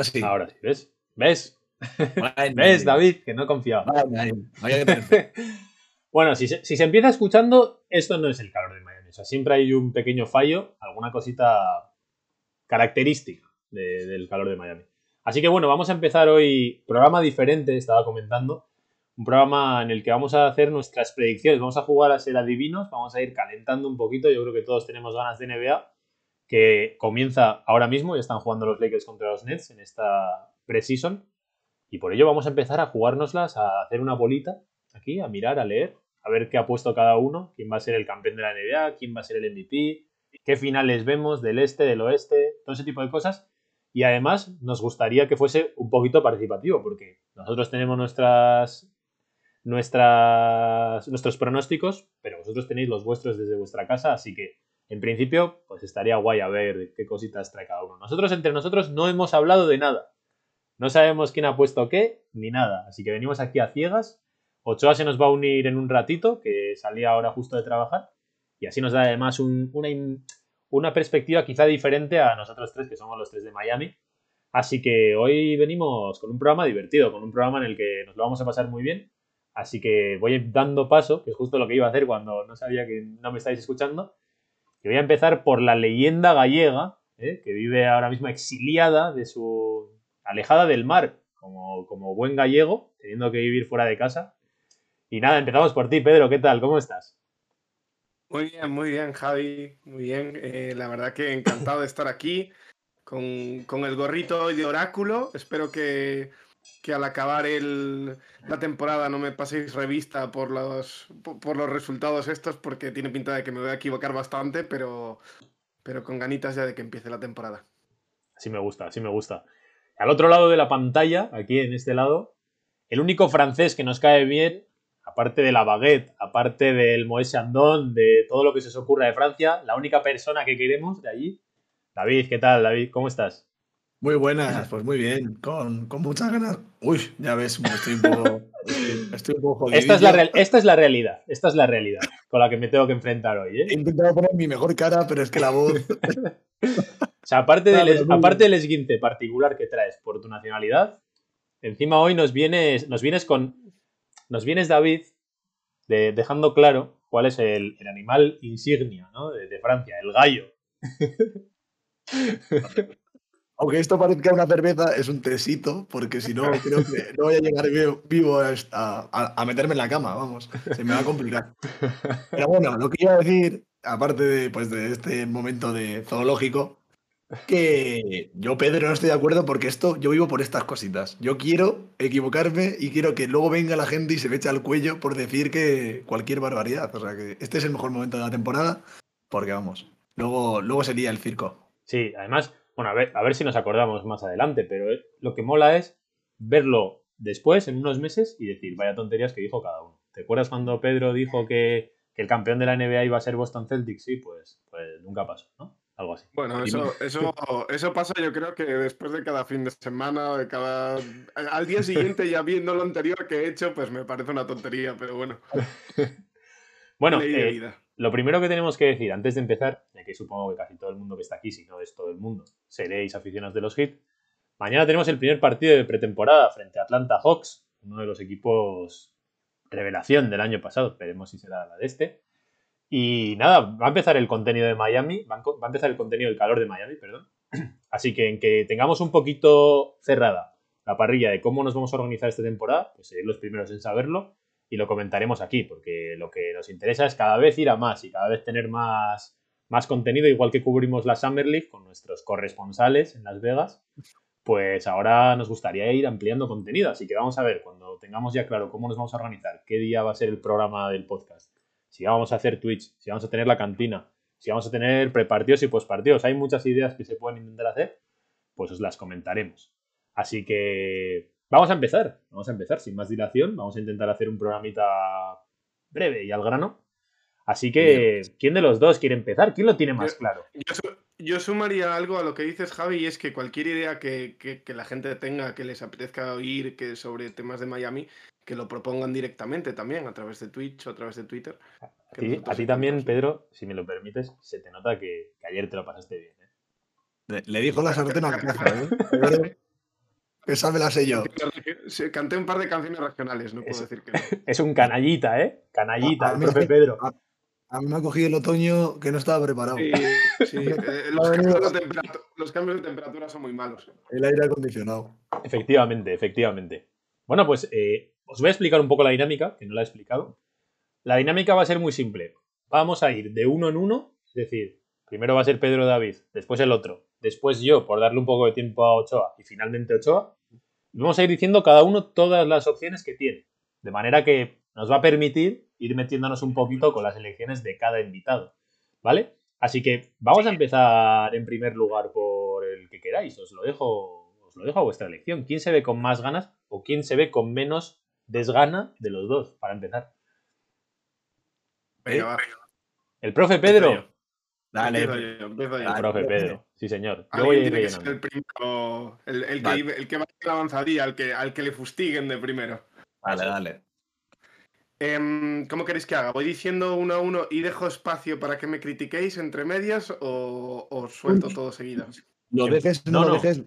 Ahora sí. Ahora sí, ¿ves? ¿Ves? ¿Ves, David? Que no confiaba. bueno, si se, si se empieza escuchando, esto no es el calor de Miami. O sea, siempre hay un pequeño fallo, alguna cosita característica del calor de Miami. Así que bueno, vamos a empezar hoy programa diferente, estaba comentando. Un programa en el que vamos a hacer nuestras predicciones. Vamos a jugar a ser adivinos, vamos a ir calentando un poquito. Yo creo que todos tenemos ganas de NBA, que comienza ahora mismo. Ya están jugando los Lakers contra los Nets en esta preseason. Y por ello vamos a empezar a jugárnoslas, a hacer una bolita aquí, a mirar, a leer, a ver qué ha puesto cada uno, quién va a ser el campeón de la NBA, quién va a ser el MVP, qué finales vemos del este, del oeste, todo ese tipo de cosas. Y además nos gustaría que fuese un poquito participativo, porque nosotros tenemos nuestras, nuestras, nuestros pronósticos, pero vosotros tenéis los vuestros desde vuestra casa, así que en principio pues estaría guay a ver qué cositas trae cada uno. Nosotros entre nosotros no hemos hablado de nada. No sabemos quién ha puesto qué, ni nada. Así que venimos aquí a ciegas. Ochoa se nos va a unir en un ratito, que salía ahora justo de trabajar. Y así nos da además una, una perspectiva quizá diferente a nosotros tres, que somos los tres de Miami. Así que hoy venimos con un programa divertido, con un programa en el que nos lo vamos a pasar muy bien. Así que voy dando paso, que es justo lo que iba a hacer cuando no sabía que no me estáis escuchando. Que voy a empezar por la leyenda gallega, ¿eh? que vive ahora mismo exiliada de su. alejada del mar, como, como buen gallego, teniendo que vivir fuera de casa. Y nada, empezamos por ti, Pedro, ¿qué tal? ¿Cómo estás? Muy bien, muy bien, Javi, muy bien. Eh, la verdad que encantado de estar aquí con, el gorrito de oráculo. Espero que, al acabar el, la temporada no me paséis revista por los, por los resultados estos, porque tiene pinta de que me voy a equivocar bastante, pero, pero con ganitas ya de que empiece la temporada. Así me gusta, así me gusta. Al otro lado de la pantalla, aquí en este lado, el único francés que nos cae bien aparte de la baguette, aparte del Moët Chandon, de todo lo que se os ocurra de Francia, la única persona que queremos de allí. David, ¿qué tal, David? ¿Cómo estás? Muy buenas, pues muy bien, con, muchas ganas. Uy, ya ves, estoy un poco, estoy un poco esta es, la esta es la realidad, esta es la realidad con la que me tengo que enfrentar hoy. ¿eh? He intentado poner mi mejor cara, pero es que la voz... o sea, aparte del, aparte del esguinte particular que traes por tu nacionalidad, encima hoy nos vienes, nos vienes con nos vienes, David, dejando claro cuál es el, animal insignia de, Francia, el gallo. Aunque esto parezca una cerveza, es un tesito, porque si no, creo que no voy a llegar vivo a, meterme en la cama, vamos, se me va a complicar. Pero bueno, lo que iba a decir, aparte de, pues, de este momento de zoológico, que yo, Pedro, no estoy de acuerdo porque esto, yo vivo por estas cositas. Yo quiero equivocarme y quiero que luego venga la gente y se me eche al cuello por decir que cualquier barbaridad. O sea que este es el mejor momento de la temporada porque vamos, luego, luego sería el circo. Sí, además, bueno, a ver, a ver si nos acordamos más adelante, pero eh, lo que mola es verlo después, en unos meses, y decir, vaya tonterías que dijo cada uno. ¿Te acuerdas cuando Pedro dijo que, que el campeón de la NBA iba a ser Boston Celtics? Sí, pues, pues nunca pasó, ¿no? algo así. Bueno, eso, eso, eso pasa yo creo que después de cada fin de semana, de cada... Al día siguiente ya viendo lo anterior que he hecho, pues me parece una tontería, pero bueno. bueno, eh, lo primero que tenemos que decir antes de empezar, ya que supongo que casi todo el mundo que está aquí, si no es todo el mundo, seréis aficionados de los Heat, mañana tenemos el primer partido de pretemporada frente a Atlanta Hawks, uno de los equipos revelación del año pasado, esperemos si será la de este. Y nada, va a empezar el contenido de Miami, va a empezar el contenido del calor de Miami, perdón. Así que en que tengamos un poquito cerrada la parrilla de cómo nos vamos a organizar esta temporada, pues seréis los primeros en saberlo y lo comentaremos aquí, porque lo que nos interesa es cada vez ir a más y cada vez tener más, más contenido, igual que cubrimos la Summer League con nuestros corresponsales en Las Vegas, pues ahora nos gustaría ir ampliando contenido. Así que vamos a ver, cuando tengamos ya claro cómo nos vamos a organizar, qué día va a ser el programa del podcast si vamos a hacer Twitch, si vamos a tener la cantina, si vamos a tener prepartidos y postpartidos. Hay muchas ideas que se pueden intentar hacer, pues os las comentaremos. Así que vamos a empezar, vamos a empezar sin más dilación, vamos a intentar hacer un programita breve y al grano. Así que, ¿quién de los dos quiere empezar? ¿Quién lo tiene más claro? Yo, sumaría algo a lo que dices, Javi, y es que cualquier idea que, que, la gente tenga, que les apetezca oír que sobre temas de Miami, que lo propongan directamente también a través de Twitch o a través de Twitter. A ti, también, Pedro, si me lo permites, se te nota que, ayer te lo pasaste bien. ¿eh? Le, dijo la sartén a la caja, ¿eh? Esa me la sé yo. Canté un par de canciones regionales, no puedo decir que no. Es un canallita, ¿eh? Canallita, el profe Pedro. A, mí me ha cogido el otoño que no estaba preparado. Sí, sí. Eh, los, cambios de temperatura son muy malos. El aire acondicionado. Efectivamente, efectivamente. Bueno, pues eh, os voy a explicar un poco la dinámica, que no la he explicado. La dinámica va a ser muy simple. Vamos a ir de uno en uno, es decir, primero va a ser Pedro David, después el otro, después yo, por darle un poco de tiempo a Ochoa, y finalmente Ochoa. vamos a ir diciendo cada uno todas las opciones que tiene. De manera que nos va a permitir ir metiéndonos un poquito con las elecciones de cada invitado. ¿Vale? Así que vamos a empezar en primer lugar por el que queráis. Os lo dejo, os lo dejo a vuestra elección. ¿Quién se ve con más ganas o quién se ve con menos desgana de los dos, para empezar? El profe Pedro. Dale, el profe Pedro. Sí, señor. Yo voy a ir el, primero, el, que, el, que, va a la avanzadilla, al que, al que le fustiguen de primero. Dale, dale. Em, ¿Cómo queréis que haga? ¿Voy diciendo uno a uno y dejo espacio para que me critiquéis entre medias o, suelto todo seguido? Lo dejes, no, lo dejes.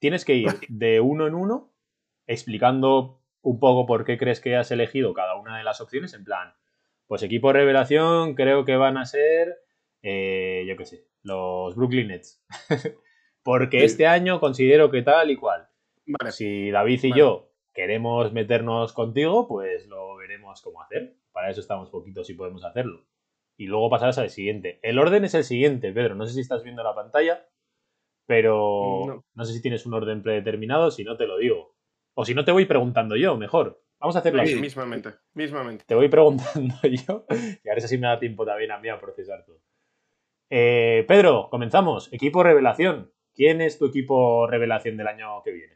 Tienes que ir de uno en uno explicando un poco por qué crees que has elegido cada una de las opciones. En plan, pues equipo revelación creo que van a ser, eh, yo qué sé, los Brooklyn Nets. Porque este año considero que tal y cual. Si David y yo queremos meternos contigo, pues lo cómo hacer. Para eso estamos poquitos y podemos hacerlo. Y luego pasarás al siguiente. El orden es el siguiente, Pedro. No sé si estás viendo la pantalla, pero no, sé si tienes un orden predeterminado. Si no, te lo digo. O si no, te voy preguntando yo, mejor. Vamos a hacerlo así. Mismamente, mismamente. Te voy preguntando yo y a ver si me da tiempo también a mí a procesar todo. Eh, Pedro, comenzamos. Equipo revelación. ¿Quién es tu equipo revelación del año que viene?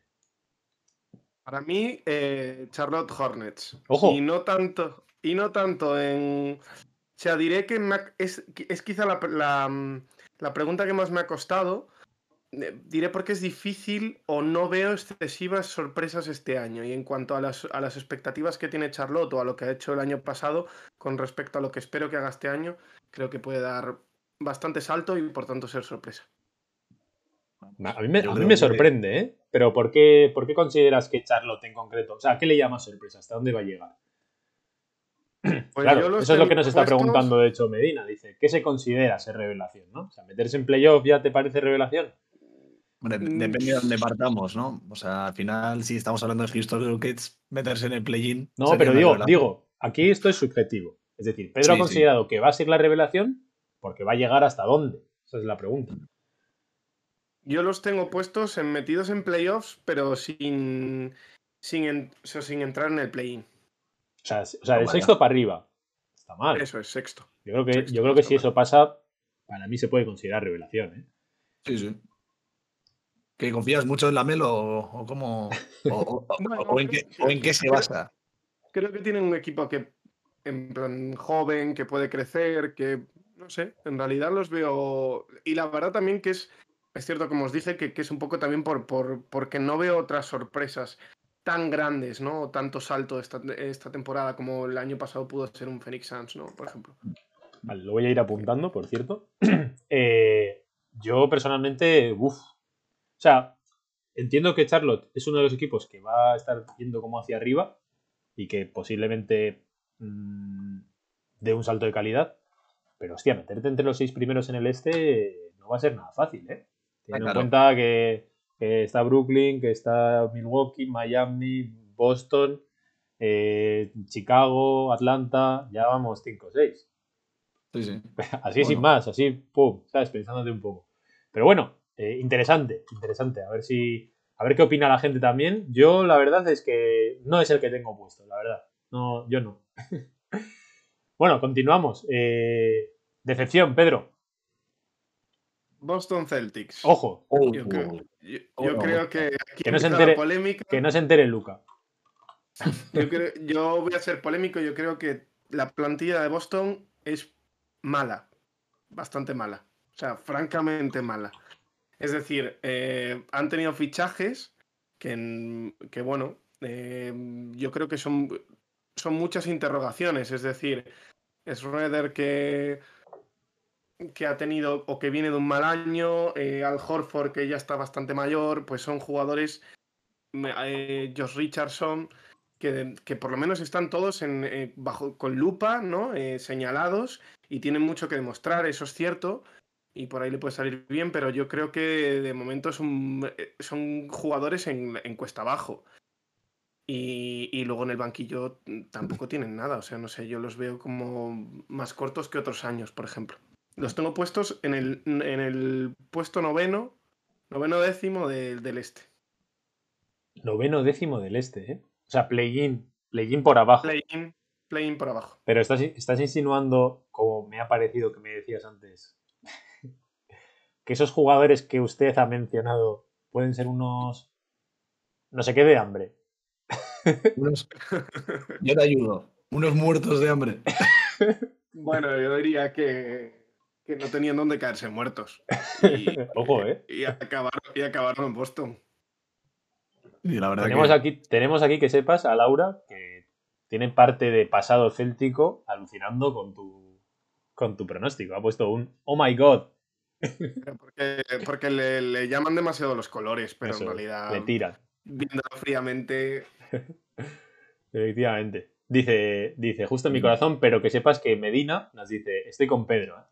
Para mí, eh, Charlotte Hornets. Ojo. Y no tanto, y no tanto en. O sea, diré que es, quizá la, mm, la, pregunta que más me ha costado. Eh, diré porque es difícil o no veo excesivas sorpresas este año. Y en cuanto a las, a las expectativas que tiene Charlotte o a lo que ha hecho el año pasado con respecto a lo que espero que haga este año, creo que puede dar bastante salto y por tanto ser sorpresa. A mí me, sorprende, ¿eh? Pero ¿por qué, ¿por qué consideras que Charlotte en concreto? O sea, ¿qué le llama sorpresa? ¿Hasta dónde va a llegar? Pues claro, eso es lo que nos está preguntando, de hecho, Medina. Dice, ¿qué se considera ser revelación? ¿no? O sea, ¿meterse en playoff ya te parece revelación? Mm. depende de dónde partamos, ¿no? O sea, al final, si estamos hablando de Houston Rockets, meterse en el play-in. No, pero digo, digo, aquí esto es subjetivo. Es decir, Pedro ha considerado que va a ser la revelación porque va a llegar hasta dónde. Esa es la pregunta. Yo los tengo puestos en, metidos en playoffs, pero sin, sin, sin entrar en el play-in. O sea, o sea sexto para arriba. Está mal. Eso es, sexto. Yo creo que, yo creo que si eso pasa, para mí se puede considerar revelación. ¿eh? Sí, sí. ¿Que confías mucho en la Melo o, cómo? O, en, qué, se basa? Creo que tienen un equipo que en plan joven, que puede crecer, que no sé, en realidad los veo. Y la verdad también que es es cierto, como os dije, que, es un poco también por, por, porque no veo otras sorpresas tan grandes, ¿no? O tanto salto esta, esta temporada como el año pasado pudo ser un Phoenix Suns, ¿no? Por ejemplo. Vale, lo voy a ir apuntando, por cierto. Eh, yo personalmente, uff. O sea, entiendo que Charlotte es uno de los equipos que va a estar yendo como hacia arriba y que posiblemente mm, dé un salto de calidad. Pero hostia, meterte entre los seis primeros en el este no va a ser nada fácil, ¿eh? Teniendo en cuenta que, está Brooklyn, que está Milwaukee, Miami, Boston, eh, Chicago, Atlanta, ya vamos 5 o 6. Sí, sí. Así sin más, así, pum, ¿sabes? Pensándote un poco. Pero bueno, eh, interesante, interesante. A ver si. A ver qué opina la gente también. Yo, la verdad es que no es el que tengo puesto, la verdad. No, yo no. bueno, continuamos. Eh, decepción, Pedro. Boston Celtics. Ojo. Yo, creo, que que no se entere, polémica. Que no se entere Luca. Yo, voy a ser polémico. Yo creo que la plantilla de Boston es mala. Bastante mala. O sea, francamente mala. Es decir, eh, han tenido fichajes que, que bueno, eh, yo creo que son, son muchas interrogaciones. Es decir, es Redder que que ha tenido o que viene de un mal año, eh, Al Horford que ya está bastante mayor, pues son jugadores eh, Josh Richardson, que, que, por lo menos están todos en, eh, bajo, con lupa, ¿no? señalados y tienen mucho que demostrar, eso es cierto. Y por ahí le puede salir bien, pero yo creo que de momento son, son jugadores en, en cuesta abajo. Y, luego en el banquillo tampoco tienen nada. O sea, no sé, yo los veo como más cortos que otros años, por ejemplo. Los tengo puestos en el, en el puesto noveno, noveno décimo del este. Noveno décimo del este, ¿eh? O sea, play-in, play-in por abajo. Play-in, play por abajo. Pero estás, estás insinuando, como me ha parecido que me decías antes, que esos jugadores que usted ha mencionado pueden ser unos... No sé qué de hambre yo te ayudo. Unos muertos de hambre. bueno, yo diría que, que no tenían dónde caerse muertos. Ojo, ¿eh? Y, acabaron, en Boston. Y la verdad tenemos, aquí, tenemos aquí que sepas a Laura que tiene parte de pasado céltico alucinando con tu, con tu pronóstico. Ha puesto un Oh my god. Porque, porque le, llaman demasiado los colores, pero en realidad. Le tiran. Viéndolo fríamente, Efectivamente. Dice, dice, justo en mi corazón, pero que sepas que Medina nos dice, estoy con Pedro. ¿eh?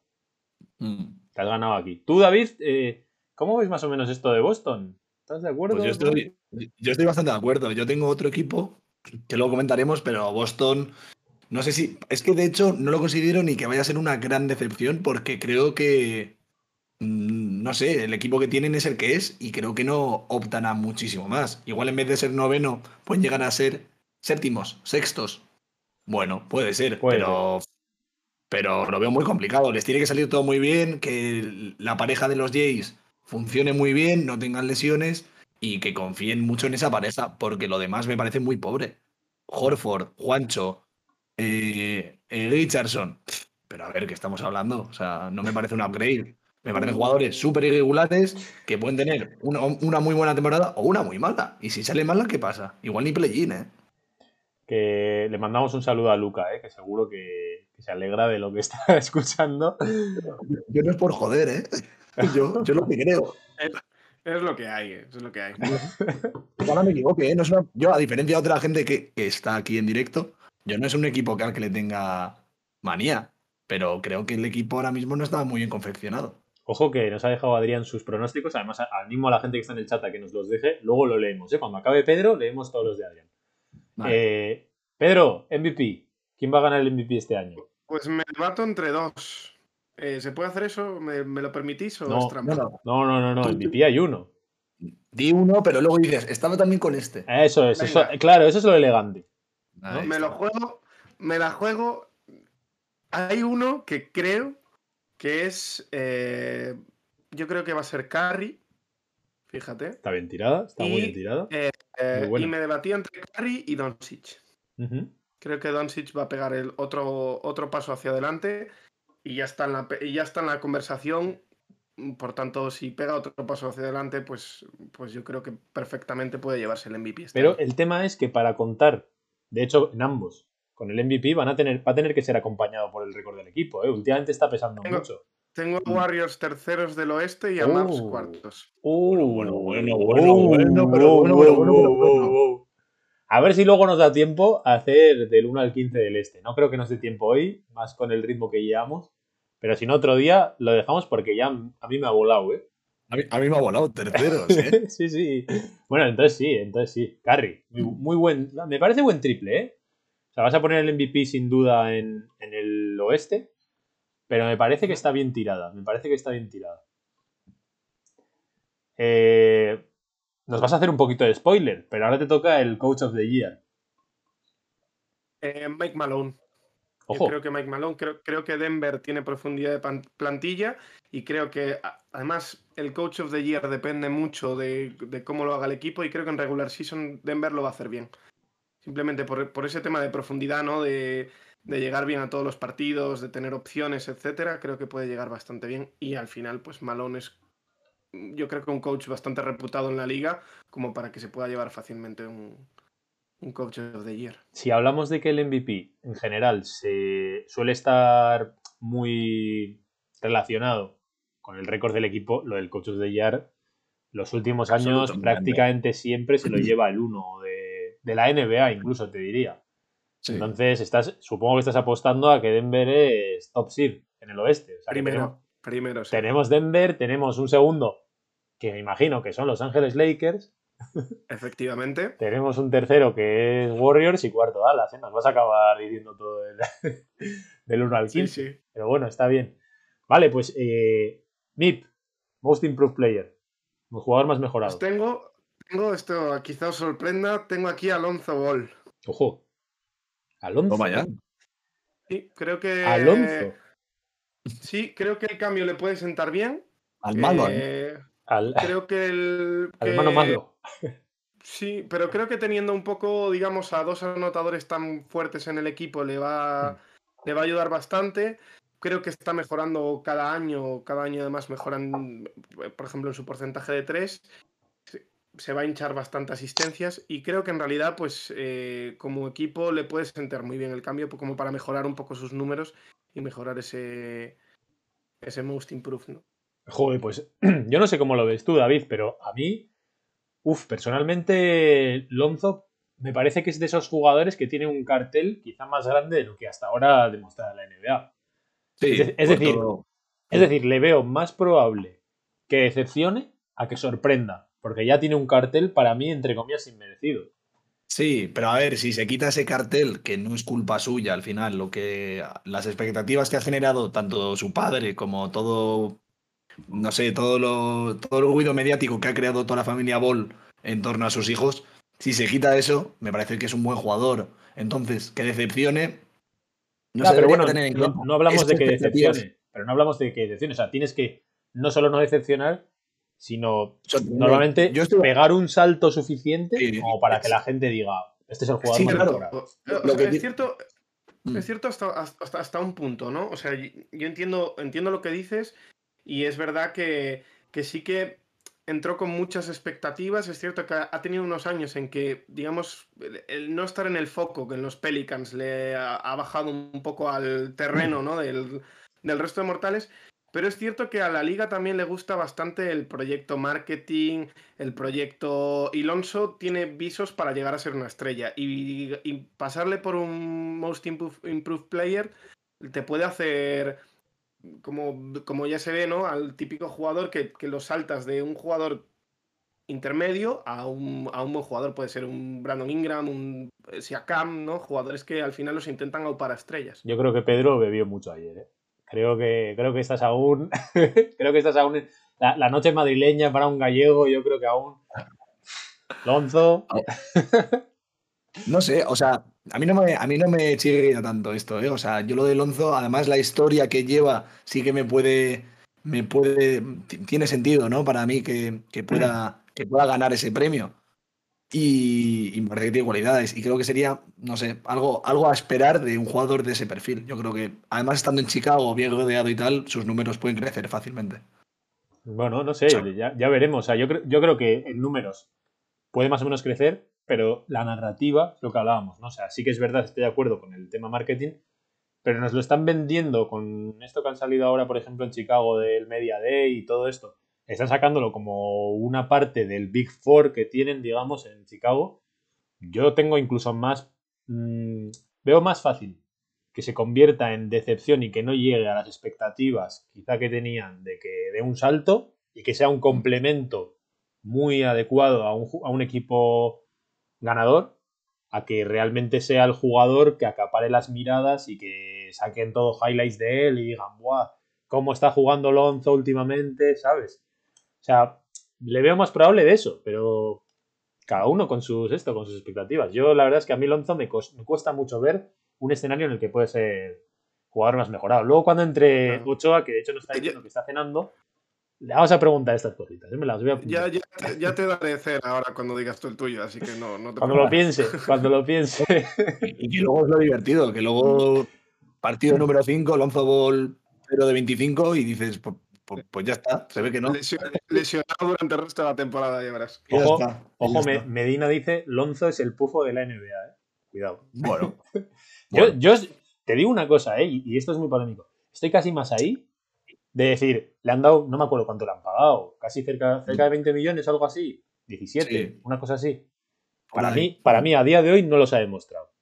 Mm. Te has ganado aquí. Tú, David, eh, ¿cómo ves más o menos esto de Boston? ¿Estás de acuerdo? Pues yo estoy, yo estoy bastante de acuerdo. Yo tengo otro equipo que luego comentaremos, pero Boston, no sé si, es que de hecho no lo considero ni que vaya a ser una gran decepción porque creo que, mm, no sé, el equipo que tienen es el que es y creo que no optan a muchísimo más. Igual en vez de ser noveno, pueden llegar a ser séptimos, sextos. Bueno, puede ser, pero, pero lo veo muy complicado. Les tiene que salir todo muy bien, que la pareja de los Jays funcione muy bien, no tengan lesiones y que confíen mucho en esa pareja, porque lo demás me parece muy pobre. Horford, Juancho, eh, eh, Richardson. Pero a ver, ¿qué estamos hablando? O sea, no me parece un upgrade. Me parecen jugadores súper irregulares que pueden tener una, una, muy buena temporada o una muy mala. Y si sale mala, ¿qué pasa? Igual ni play-in, ¿eh? Que le mandamos un saludo a Luca, ¿eh? que seguro que, se alegra de lo que está escuchando. Yo no es por joder, ¿eh? Yo, yo lo que creo. Es, lo que hay, es lo que hay. Ojalá me equivoque, ¿eh? No yo, a diferencia de otra gente que, está aquí en directo, yo no es un equipo que al que le tenga manía, pero creo que el equipo ahora mismo no está muy bien confeccionado. Ojo que nos ha dejado Adrián sus pronósticos, además animo a la gente que está en el chat a que nos los deje, luego lo leemos, ¿eh? Cuando acabe Pedro, leemos todos los de Adrián. Eh, Pedro, MVP. ¿Quién va a ganar el MVP este año? Pues me debato entre dos. Eh, ¿Se puede hacer eso? ¿Me, lo permitís o no, es trampa? No, no, no, no, MVP hay uno. Di uno, pero luego dices, estaba también con este. Eso es, claro, eso es lo elegante. Me lo juego, me la juego. Hay uno que creo que es. Eh, yo creo que va a ser Carry. Fíjate. Está bien tirada, está muy bien tirada. Eh, y me debatía entre Curry y Doncic. Creo que Doncic va a pegar el otro, otro paso hacia adelante y ya, está en la, ya está en la conversación. Por tanto, si pega otro paso hacia adelante, pues, pues yo creo que perfectamente puede llevarse el MVP. Este Pero el tema es que para contar, de hecho, en ambos, con el MVP van a tener, va a tener que ser acompañado por el récord del equipo. ¿eh? Últimamente está pesando mucho. Tengo a Warriors terceros del oeste y a Mavs cuartos. bueno, bueno, bueno, bueno, pero bueno, bueno, A ver si luego nos da tiempo a hacer del 1 al 15 del este. No creo que nos dé tiempo hoy, más con el ritmo que llevamos. Pero si no, otro día lo dejamos porque ya a mí me ha volado, ¿eh? A mí, me ha volado, terceros, ¿eh? sí, sí. Bueno, entonces sí, entonces sí. Carry, muy, buen. Me parece buen triple, ¿eh? O sea, vas a poner el MVP sin duda en, en el oeste. Pero me parece que está bien tirada. Me parece que está bien tirada. Eh, nos vas a hacer un poquito de spoiler, pero ahora te toca el Coach of the Year. Eh, Mike Malone. creo que Mike Malone, creo, que Denver tiene profundidad de plantilla y creo que además el Coach of the Year depende mucho de, cómo lo haga el equipo y creo que en regular season Denver lo va a hacer bien. Simplemente por, por ese tema de profundidad, ¿no? De, de llegar bien a todos los partidos, de tener opciones, etcétera, creo que puede llegar bastante bien. Y al final, pues Malone es, yo creo que un coach bastante reputado en la liga, como para que se pueda llevar fácilmente un, un coach of the year. Si hablamos de que el MVP en general se suele estar muy relacionado con el récord del equipo, lo del coach of the year los últimos años prácticamente siempre se lo lleva el uno de, de la NBA, incluso te diría. Entonces, estás, supongo que estás apostando a que Denver es top seed en el oeste. primero, primero Tenemos Denver, tenemos un segundo, que me imagino que son Los Ángeles Lakers. Efectivamente. tenemos un tercero que es Warriors y cuarto Dallas. ¿eh? Nos vas a acabar diciendo todo del 1 al 15. Pero bueno, está bien. Vale, pues eh, MIP, Most Improved Player. El jugador más mejorado. Pues tengo, tengo esto, quizá os sorprenda, tengo aquí a Alonso Ball. Ojo. Alonso. Toma ya. Sí, creo que. Alonso. Sí, creo que el cambio le puede sentar bien. Al malo. ¿eh? Eh, creo que el. Al hermano malo. Sí, pero creo que teniendo un poco, digamos, a dos anotadores tan fuertes en el equipo le va, mm. le va a ayudar bastante. Creo que está mejorando cada año, cada año además mejoran, por ejemplo, en su porcentaje de tres se va a hinchar bastante asistencias y creo que en realidad, pues eh, como equipo le puede sentar muy bien el cambio como para mejorar un poco sus números y mejorar ese, ese most improved, ¿no? Joder, pues yo no sé cómo lo ves tú, David, pero a mí, uff, personalmente Lonzo me parece que es de esos jugadores que tiene un cartel quizá más grande de lo que hasta ahora ha demostrado la NBA. es, decir, es decir, le veo más probable que decepcione a que sorprenda porque ya tiene un cartel para mí, entre comillas, inmerecido. Sí, pero a ver, si se quita ese cartel, que no es culpa suya al final, lo que las expectativas que ha generado tanto su padre como todo, no sé, todo lo, todo el ruido mediático que ha creado toda la familia Ball en torno a sus hijos, si se quita eso, me parece que es un buen jugador. Entonces, que decepcione. No, pero bueno, no, hablamos de que decepcione, pero no hablamos de que decepcione. O sea, tienes que no solo no decepcionar, sino normalmente pegar un salto suficiente como para que la gente diga, este es el jugador más claro. es cierto, mm. es cierto hasta, hasta, un punto, ¿no? O sea, yo entiendo, entiendo lo que dices y es verdad que, que sí que entró con muchas expectativas. Es cierto que ha tenido unos años en que, digamos, el no estar en el foco, que en los Pelicans le ha, bajado un poco al terreno ¿no? del, del resto de mortales. Pero es cierto que a la liga también le gusta bastante el proyecto marketing, el proyecto... Y Lonso tiene visos para llegar a ser una estrella. Y, pasarle por un Most Improved, Player te puede hacer, como, como ya se ve, ¿no? Al típico jugador que, que lo saltas de un jugador intermedio a un, a un buen jugador. Puede ser un Brandon Ingram, un Siakam, ¿no? Jugadores que al final los intentan aupar a estrellas. Yo creo que Pedro bebió mucho ayer, ¿eh? Creo que, creo que estás aún. creo que estás aún. La, noche madrileña para un gallego, yo creo que aún. Lonzo. no sé, o sea, a mí no me, a mí no me tanto esto, ¿eh? O sea, yo lo de Lonzo, además la historia que lleva, sí que me puede. Me puede. Tiene sentido, ¿no? Para mí que, que pueda, que pueda ganar ese premio y, me parece que tiene cualidades. Y creo que sería, no sé, algo, algo a esperar de un jugador de ese perfil. Yo creo que, además, estando en Chicago, bien rodeado y tal, sus números pueden crecer fácilmente. Bueno, no sé, ya, ya, veremos. O sea, yo, yo creo que en números puede más o menos crecer, pero la narrativa es lo que hablábamos, ¿no? O sea, sí que es verdad, estoy de acuerdo con el tema marketing, pero nos lo están vendiendo con esto que han salido ahora, por ejemplo, en Chicago del Media Day y todo esto están sacándolo como una parte del Big Four que tienen, digamos, en Chicago. Yo tengo incluso más. Mm, veo más fácil que se convierta en decepción y que no llegue a las expectativas quizá que tenían de que dé un salto y que sea un complemento muy adecuado a un, a un equipo ganador, a que realmente sea el jugador que acapare las miradas y que saquen todos highlights de él y digan, ¡buah! ¿Cómo está jugando Lonzo últimamente? ¿Sabes? O sea, le veo más probable de eso, pero cada uno con sus esto, con sus expectativas. Yo la verdad es que a mí Lonzo me, cuesta mucho ver un escenario en el que puede ser jugador más mejorado. Luego cuando entre Ochoa, que de hecho no está diciendo que está cenando, le vamos a preguntar estas cositas. ¿eh? Me las voy a ya, ya, ya, te daré cena ahora cuando digas tú el tuyo, así que no, no te Cuando lo piense, cuando lo piense. y que luego es lo divertido, que luego partido número 5, Lonzo Ball 0 de 25 y dices, pues, ya está, se ve que no. Lesionado durante el resto de la temporada, ya verás. Ojo, ojo Medina dice, Lonzo es el pufo de la NBA, ¿eh? Cuidado. Bueno. yo, te digo una cosa, ¿eh? y esto es muy polémico. Estoy casi más ahí de decir, le han dado, no me acuerdo cuánto le han pagado, casi cerca, cerca de 20 millones, algo así, 17, una cosa así. Para mí, para mí, a día de hoy no los ha demostrado.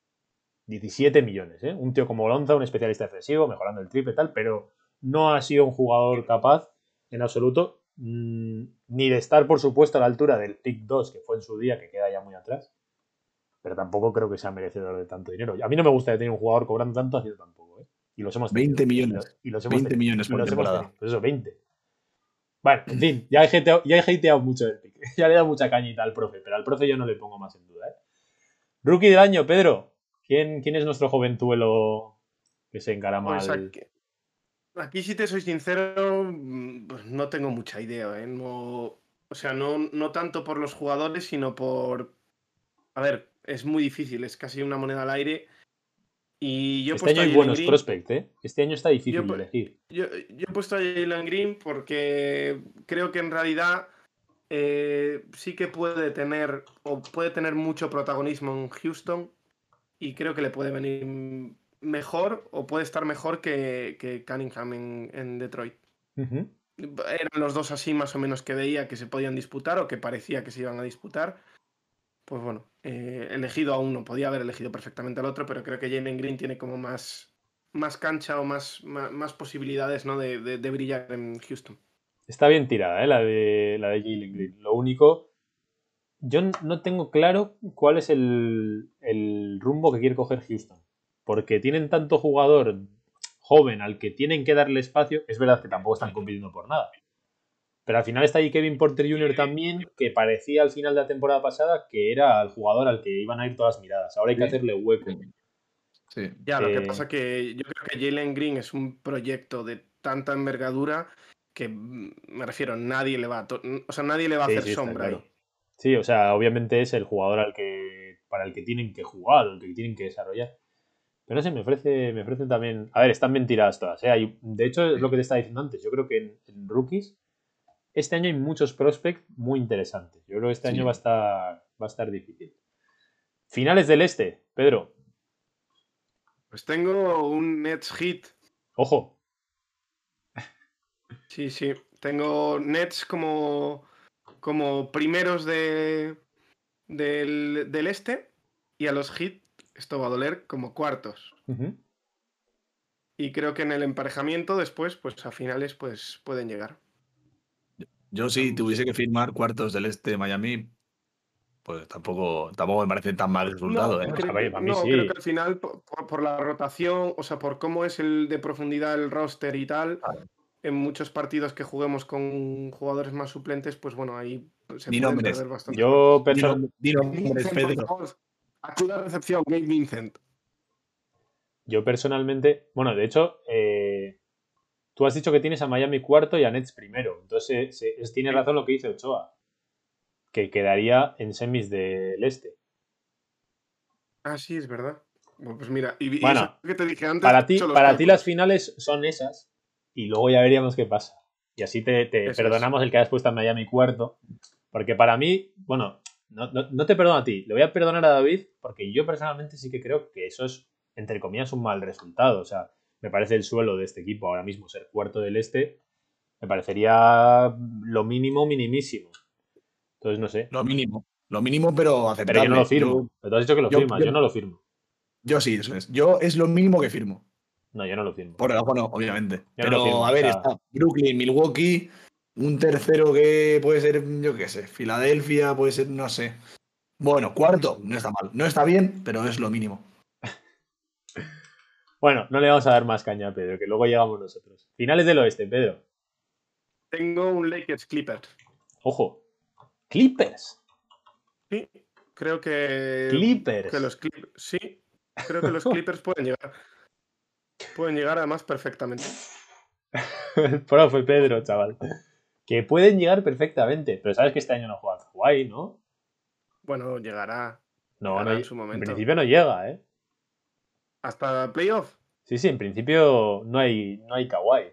17 millones, ¿eh? Un tío como Lonza, un especialista defensivo, mejorando el triple y tal, pero no ha sido un jugador capaz en absoluto mm, ni de estar, por supuesto, a la altura del pick 2, que fue en su día, que queda ya muy atrás. Pero tampoco creo que sea merecedor de tanto dinero. A mí no me gusta tener un jugador cobrando tanto haciendo tampoco, ¿eh? Y los hemos 20 millones. Y los, 20 millones por temporada. Pues eso, 20. Bueno, en fin, ya he hateado, ya he mucho del pick. Ya le he dado mucha cañita al profe, pero al profe yo no le pongo más en duda, ¿eh? Rookie del año, Pedro. ¿Quién, quién es nuestro joventuelo que se encara pues mal? Aquí, si te soy sincero, mm, pues no tengo mucha idea. ¿eh? o sea, no, no tanto por los jugadores, sino por... A ver, es muy difícil, es casi una moneda al aire. Y yo este año hay buenos ¿eh? Este año está difícil de elegir. Yo, he puesto a Jalen Green porque creo que en realidad eh, sí que puede tener o puede tener mucho protagonismo en Houston y creo que le puede venir mejor o puede estar mejor que, Cunningham en, Detroit. Eran los dos así más o menos que veía que se podían disputar o que parecía que se iban a disputar. Pues bueno, eh, elegido a uno, podía haber elegido perfectamente al otro, pero creo que Jalen Green tiene como más, más cancha o más, más, posibilidades ¿no? de, de, brillar en Houston. Está bien tirada, ¿eh? la de, la de Jalen Green. Lo único yo no tengo claro cuál es el, rumbo que quiere coger Houston. Porque tienen tanto jugador joven al que tienen que darle espacio. Es verdad que tampoco están compitiendo por nada. Pero al final está ahí Kevin Porter Jr. también, que parecía al final de la temporada pasada que era el jugador al que iban a ir todas las miradas. Ahora hay que hacerle hueco. Sí. Ya, lo que eh, pasa que yo creo que Jalen Green es un proyecto de tanta envergadura que mm, me refiero, nadie le va a, o sea, nadie le va a hacer sombra ahí. Sí, o sea, obviamente es el jugador al que para el que tienen que jugar, el que tienen que desarrollar. Pero no sé, me ofrece, me ofrecen también. A ver, están mentiras todas. ¿eh? de hecho, es lo que te estaba diciendo antes. Yo creo que en, rookies, este año hay muchos prospects muy interesantes. Yo creo que este año va a estar, va a estar difícil. Finales del este, Pedro. Pues tengo un Nets hit. Ojo. Sí, sí. Tengo Nets como como primeros de, del, este y a los hit esto va a doler como cuartos. Y creo que en el emparejamiento después, pues a finales, pues pueden llegar. Yo si tuviese que firmar cuartos del este de Miami, pues tampoco, tampoco me parece tan mal resultado. ¿eh? No, creo, que al final, por, la rotación, o sea, por cómo es el de profundidad el roster y tal, en muchos partidos que juguemos con jugadores más suplentes, pues bueno, ahí se puede perder bastante. Yo personalmente. Aquí la recepción, Gabe Vincent. Yo personalmente, bueno, de hecho, eh, tú has dicho que tienes a Miami cuarto y a Nets primero. Entonces, tiene razón lo que dice Ochoa, que quedaría en semis del este. Ah, sí, es verdad. Bueno, pues mira, y, bueno, que te dije antes. Para ti, para ti las finales son esas, y luego ya veríamos qué pasa. Y así te, perdonamos el que hayas puesto a Miami cuarto. Porque para mí, bueno, no, te perdono a ti, le voy a perdonar a David porque yo personalmente sí que creo que eso es, entre comillas, un mal resultado. O sea, me parece el suelo de este equipo ahora mismo ser cuarto del este, me parecería lo mínimo, minimísimo. Entonces, no sé. Lo mínimo. Lo mínimo, pero aceptable. Pero yo no lo firmo. Pero tú has dicho que lo firmas, yo no lo firmo. Yo sí, eso es. Yo es lo mínimo que firmo. No, yo no lo firmo. Por debajo no, obviamente. Pero a ver, está Brooklyn, Milwaukee, un tercero que puede ser, yo qué sé, Filadelfia, puede ser, no sé. Bueno, cuarto, no está mal. No está bien, pero es lo mínimo. bueno, no le vamos a dar más caña a Pedro, que luego llegamos nosotros. Finales del oeste, Pedro. Tengo un Lakers Clippers. Ojo. Clippers. Sí, creo que. Clippers. Que los Sí, creo que los Clippers pueden llegar. Pueden llegar además perfectamente. Profe Pedro, chaval. Que pueden llegar perfectamente, pero sabes que este año no juega Kawhi, ¿no? Bueno, llegará. No, en su momento. En principio no llega, ¿eh? ¿Hasta playoff? Sí, sí, en principio no hay, no hay Kawhi.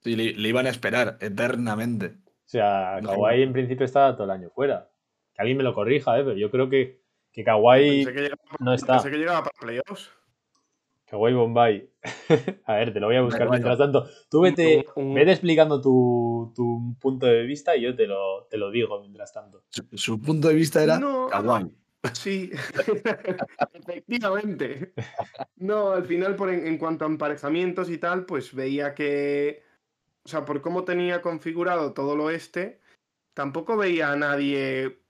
Sí, le, iban a esperar eternamente. O sea, Kawhi en principio está todo el año fuera. Que alguien me lo corrija, ¿eh? Pero yo creo que, que Kawhi no está. Pensé que llegaba para playoffs. Kawhi Bombay. a ver, te lo voy a buscar mientras tanto. Tú vete, vete explicando tu, tu, punto de vista y yo te lo, te lo digo mientras tanto. Su, punto de vista era no, Sí, efectivamente. No, al final, por en, en, cuanto a emparejamientos y tal, pues veía que, o sea, por cómo tenía configurado todo lo oeste, tampoco veía a nadie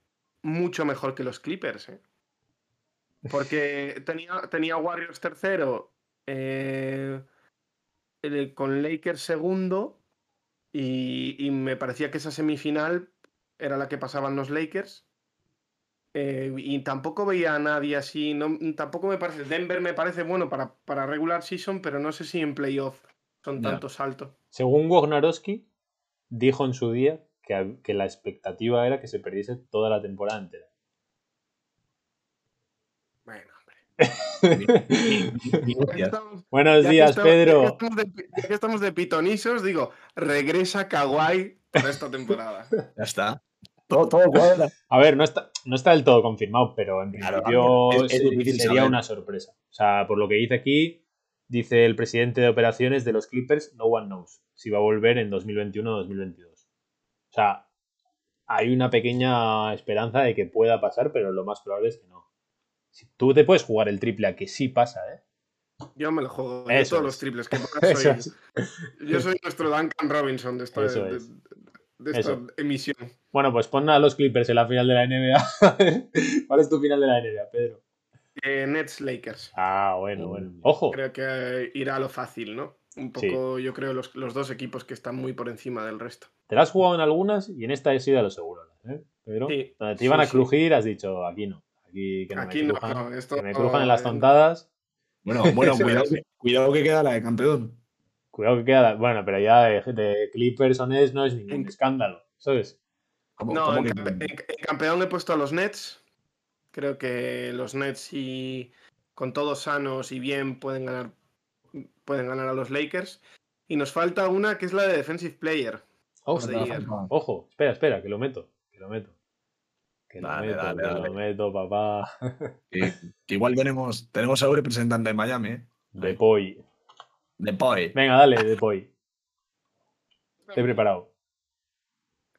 mucho mejor que los Clippers. ¿eh? Porque tenía, tenía Warriors tercero, eh, con Lakers segundo, y, me parecía que esa semifinal era la que pasaban los Lakers. Eh, y tampoco veía a nadie así. No, tampoco me parece. Denver me parece bueno para, para regular season, pero no sé si en playoff son tantos saltos. Según Wognarowski, dijo en su día que, que la expectativa era que se perdiese toda la temporada entera. Buenos días, Pedro. Ya que, estamos de, pitonisos, digo, regresa Kawhi para esta temporada. ya está. Todo, todo cuadra. A ver, no está, no está del todo confirmado, pero en principio sería una sorpresa. O sea, por lo que dice aquí, dice el presidente de operaciones de los Clippers, no one knows si va a volver en 2021 o 2022. O sea, hay una pequeña esperanza de que pueda pasar, pero lo más probable es que no. Tú te puedes jugar el triple a que sí pasa, ¿eh? Yo me lo juego. todos los triples que soy, Yo soy nuestro Duncan Robinson de esta, emisión. Bueno, pues pon a los Clippers en la final de la NBA. ¿Cuál es tu final de la NBA, Pedro? Eh, Nets Lakers. Ah, bueno, bueno. Ojo. Creo que irá a lo fácil, ¿no? Un poco, yo creo, los, los, dos equipos que están muy por encima del resto. Te la has jugado en algunas y en esta he sido a lo seguro, ¿eh? Pero donde te iban a crujir has dicho, aquí no. Aquí que no me crujan, que me crujan en las tontadas. Bueno, bueno, cuidado, que, queda la de campeón. Cuidado que queda, bueno, pero ya de, Clippers o Nets no es ningún escándalo, ¿sabes? no, en, campeón he puesto a los Nets. Creo que los Nets y con todos sanos y bien pueden ganar pueden ganar a los Lakers. Y nos falta una que es la de Defensive Player. Ojo, espera, espera, que lo meto. Que lo meto. Que lo meto, que lo meto, papá. Que, igual tenemos, tenemos a un representante de Miami. ¿eh? De Poi. De Poi. Venga, dale, de Poi. Estoy preparado.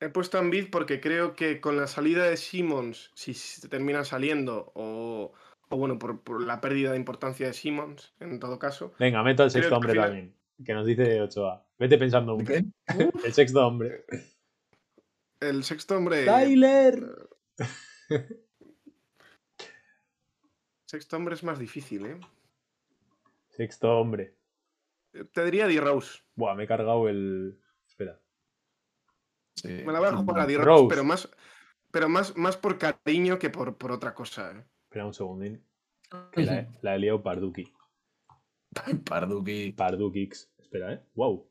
He puesto a Embiid porque creo que con la salida de Simmons, si termina saliendo, o, o bueno, por, la pérdida de importancia de Simmons, en todo caso. Venga, meto al sexto hombre también, que nos dice Ochoa. Vete pensando un El sexto hombre. El sexto hombre. ¡Tyler! Sexto hombre es más difícil, ¿eh? Sexto hombre. Te diría D-Rose. Buah, me he cargado el. Espera. Me la voy a jugar a D-Rose, pero, más, pero más, más por cariño que por, por otra cosa. ¿eh? Espera un segundín. Que la, la he liado Parduki. Parduki. Pardukix. Espera, ¿eh? ¡Wow!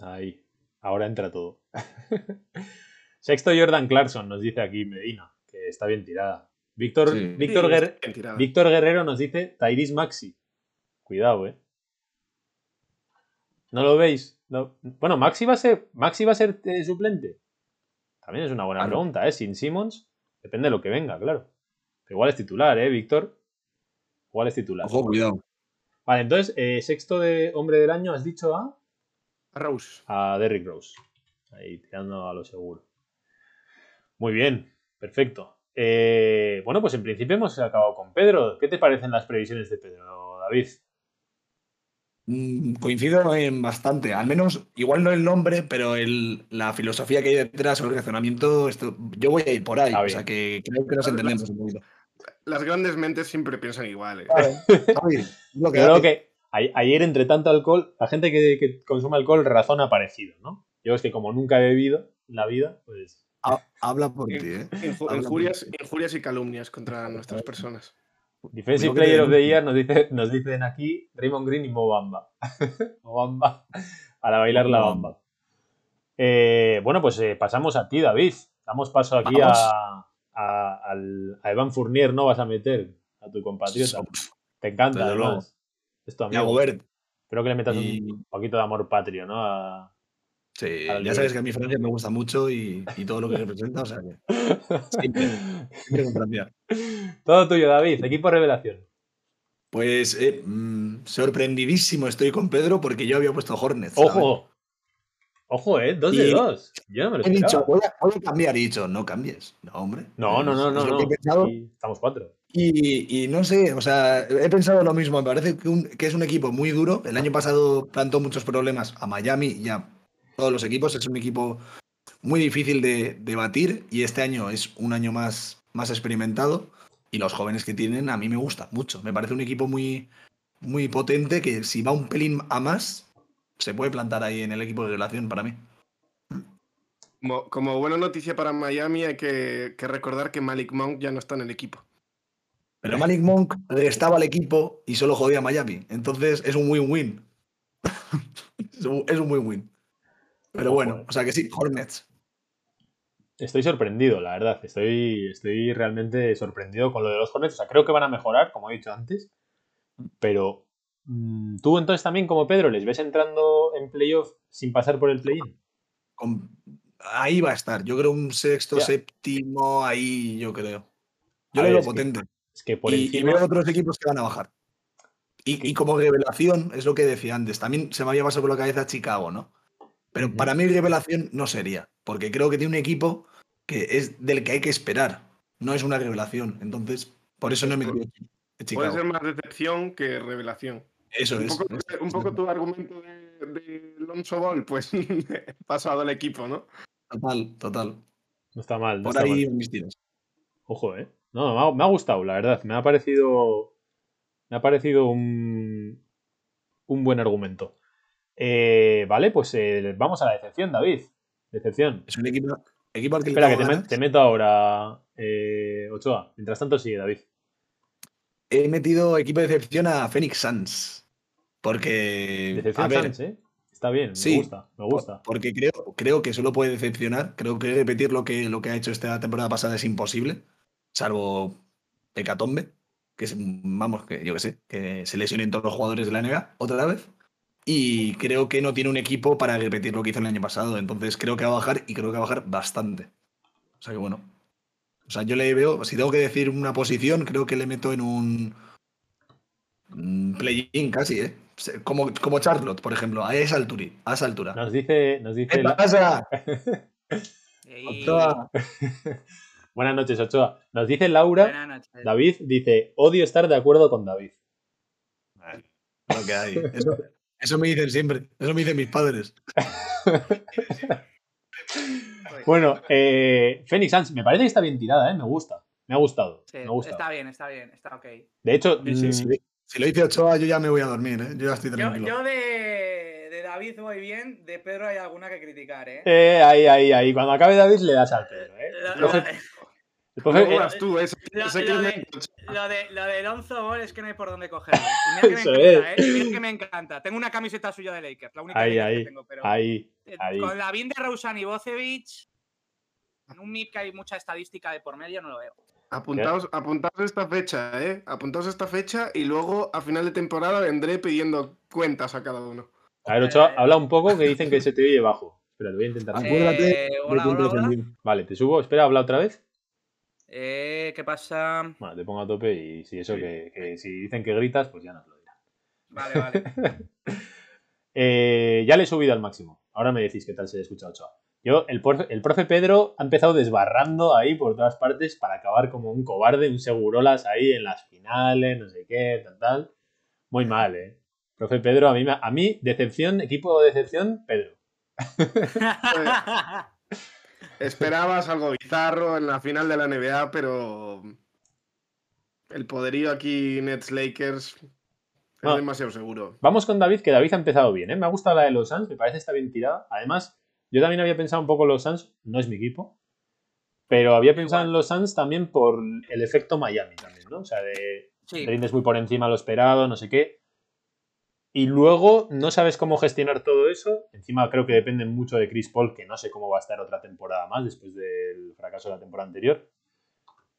Ahí. Ahora entra todo. Sexto Jordan Clarkson, nos dice aquí Medina, que está bien tirada. Víctor, Víctor, Víctor Guerrero nos dice Tyrese Maxi. Cuidado, eh. ¿No lo veis? Bueno, Maxi va a ser, Maxi va a ser eh, suplente. También es una buena pregunta, ¿eh? Sin Simmons, depende de lo que venga, claro. igual es titular, ¿eh, Víctor? Igual es titular. Ojo, cuidado. Vale, entonces, eh, sexto de hombre del año, has dicho a. A Rose. A Derrick Rose. Ahí tirando a lo seguro. Muy bien, perfecto. Eh, bueno, pues en principio hemos acabado con Pedro. ¿Qué te parecen las previsiones de Pedro, David? Mm, coincido en bastante, al menos, igual no el nombre, pero el, la filosofía que hay detrás, el razonamiento, esto, yo voy a ir por ahí, o sea que creo que nos entendemos un poquito. Las grandes mentes siempre piensan igual. creo que ayer, entre tanto alcohol, la gente que, que consume alcohol razona parecido, ¿no? Yo es que como nunca he bebido en la vida, pues habla por ti, ¿eh? Injurias, y calumnias contra nuestras personas. Defensive Player of the Year nos, dice, nos dicen aquí Raymond Green y Mobamba. Mobamba para bailar la bamba. Eh, bueno, pues eh, pasamos a ti, David. Damos paso aquí a, a, Evan Fournier, ¿no? Vas a meter a tu compatriota. Te encanta, además. Esto, amigo. Espero que le metas un poquito de amor patrio, ¿no? A, Sí, ya sabes que a mí Francia me gusta mucho y, todo lo que representa, o sea que siempre, Todo tuyo, David, equipo revelación. Pues eh, mm, sorprendidísimo estoy con Pedro porque yo había puesto Hornets. ¡Ojo! Ojo, ¿eh? Dos de dos. Yo no me lo he dicho, voy a, cambiar. He dicho, no cambies. No, hombre. No, no, no, no. no. estamos cuatro. Y, no sé, o sea, he pensado lo mismo. Me parece que, es un equipo muy duro. El año pasado plantó muchos problemas a Miami y a todos los equipos. Es un equipo muy difícil de, de batir y este año es un año más, más experimentado y los jóvenes que tienen a mí me gusta mucho. Me parece un equipo muy, muy potente que si va un pelín a más, se puede plantar ahí en el equipo de relación para mí. Como, buena noticia para Miami, hay que, recordar que Malik Monk ya no está en el equipo. Pero Malik Monk estaba al equipo y solo jodía a Miami. Entonces es un win-win. es un win-win. Pero bueno, o sea que sí, Hornets. Estoy sorprendido, la verdad. Estoy, estoy realmente sorprendido con lo de los Hornets. O sea, creo que van a mejorar, como he dicho antes. Pero mm, tú entonces también, como Pedro, ¿les ves entrando en playoff sin pasar por el play-in? Ahí va a estar. Yo creo un sexto, séptimo, ahí yo creo. Yo lo veo potente. es que por y, encima... y veo otros equipos que van a bajar. Y, y, como revelación, es lo que decía antes, también se me había pasado por la cabeza Chicago, ¿no? Pero para mí revelación no sería, porque creo que tiene un equipo que es del que hay que esperar, no es una revelación. Entonces, por eso no me creo Puede ser más decepción que revelación. Eso un es. Poco, un poco tu argumento de, de Lonzo Ball, pues pasado al equipo, ¿no? Total, total. No está mal. por ahí mis tiros. Ojo, ¿eh? No, me ha, gustado, la verdad. Me ha parecido. Me ha parecido un. Un buen argumento. Eh, vale, pues eh, vamos a la decepción, David. Decepción. Es un equipo, equipo al que Espera, que te, meto ahora, eh, Ochoa. Mientras tanto, sigue, David. He metido equipo de decepción a Phoenix Suns. Porque. Decepción Suns, ¿eh? Está bien, me gusta, me gusta. Porque creo, creo que solo puede decepcionar. Creo que repetir lo que, lo que ha hecho esta temporada pasada es imposible. Salvo Hecatombe, que es, vamos, que yo que sé, que se lesionen todos los jugadores de la NBA otra vez. Y creo que no tiene un equipo para repetir lo que hizo el año pasado. Entonces creo que va a bajar y creo que va a bajar bastante. O sea que bueno. O sea, yo le veo, si tengo que decir una posición, creo que le meto en un, play-in casi, ¿eh? Como, como Charlotte, por ejemplo, a esa altura. A esa altura. Nos dice. Nos dice ¿Qué pasa? Buenas noches, Ochoa. Nos dice Laura. David dice: Odio estar de acuerdo con David. Lo que hay. Eso, eso me dicen siempre, eso me dicen mis padres. bueno, eh, Phoenix Suns, me parece que está bien tirada, ¿eh? me gusta. Me ha gustado. Sí, me Está bien, está bien, está ok. De hecho, mm, si lo dice Ochoa, yo ya me voy a dormir, ¿eh? Yo ya estoy tranquilo. Yo, de, de, David voy bien, de Pedro hay alguna que criticar, ¿eh? eh ahí, ahí, ahí. Cuando acabe David le das al Pedro, ¿eh? Lo, lo, de, Lonzo Ball es que no hay por dónde cogerlo. Y mira que me encanta, ¿eh? mira que me encanta. Tengo una camiseta suya de Lakers, la única ahí, ahí, que tengo, pero ahí, eh, ahí. con la Vin de Rousan y Bocevic, en un MIP que hay mucha estadística de por medio, no lo veo. Apuntaos, apuntaos esta fecha, ¿eh? Apuntaos esta fecha y luego a final de temporada vendré pidiendo cuentas a cada uno. A ver, Ochoa, habla un poco que dicen que se te oye bajo. Espera, te voy a intentar. Acuérdate. Eh, hola, hola, hola. Vale, te subo. Espera, habla otra vez. Eh, ¿Qué pasa? Bueno, te pongo a tope y si eso que, si dicen que gritas, pues ya nos lo dirán. Vale, vale. Eh, ya le he subido al máximo. Ahora me decís qué tal se ha escuchado Ochoa. Yo, el profe, el profe Pedro ha empezado desbarrando ahí por todas partes para acabar como un cobarde, un segurolas ahí en las finales, no sé qué, tal, tal. Muy mal, ¿eh? Profe Pedro, a mí, a mí decepción, equipo de decepción, Pedro. Esperabas algo bizarro en la final de la NBA, pero el poderío aquí Nets Lakers es demasiado seguro. Vamos con David, que David ha empezado bien, ¿eh? Me ha gustado la de los Suns, me parece está bien tirada. Además, yo también había pensado un poco en los Suns, no es mi equipo, pero había pensado en los Suns también por el efecto Miami también, ¿no? O sea, de rindes muy por encima de lo esperado, no sé qué. Y luego no sabes cómo gestionar todo eso. Encima creo que depende mucho de Chris Paul, que no sé cómo va a estar otra temporada más después del fracaso de la temporada anterior.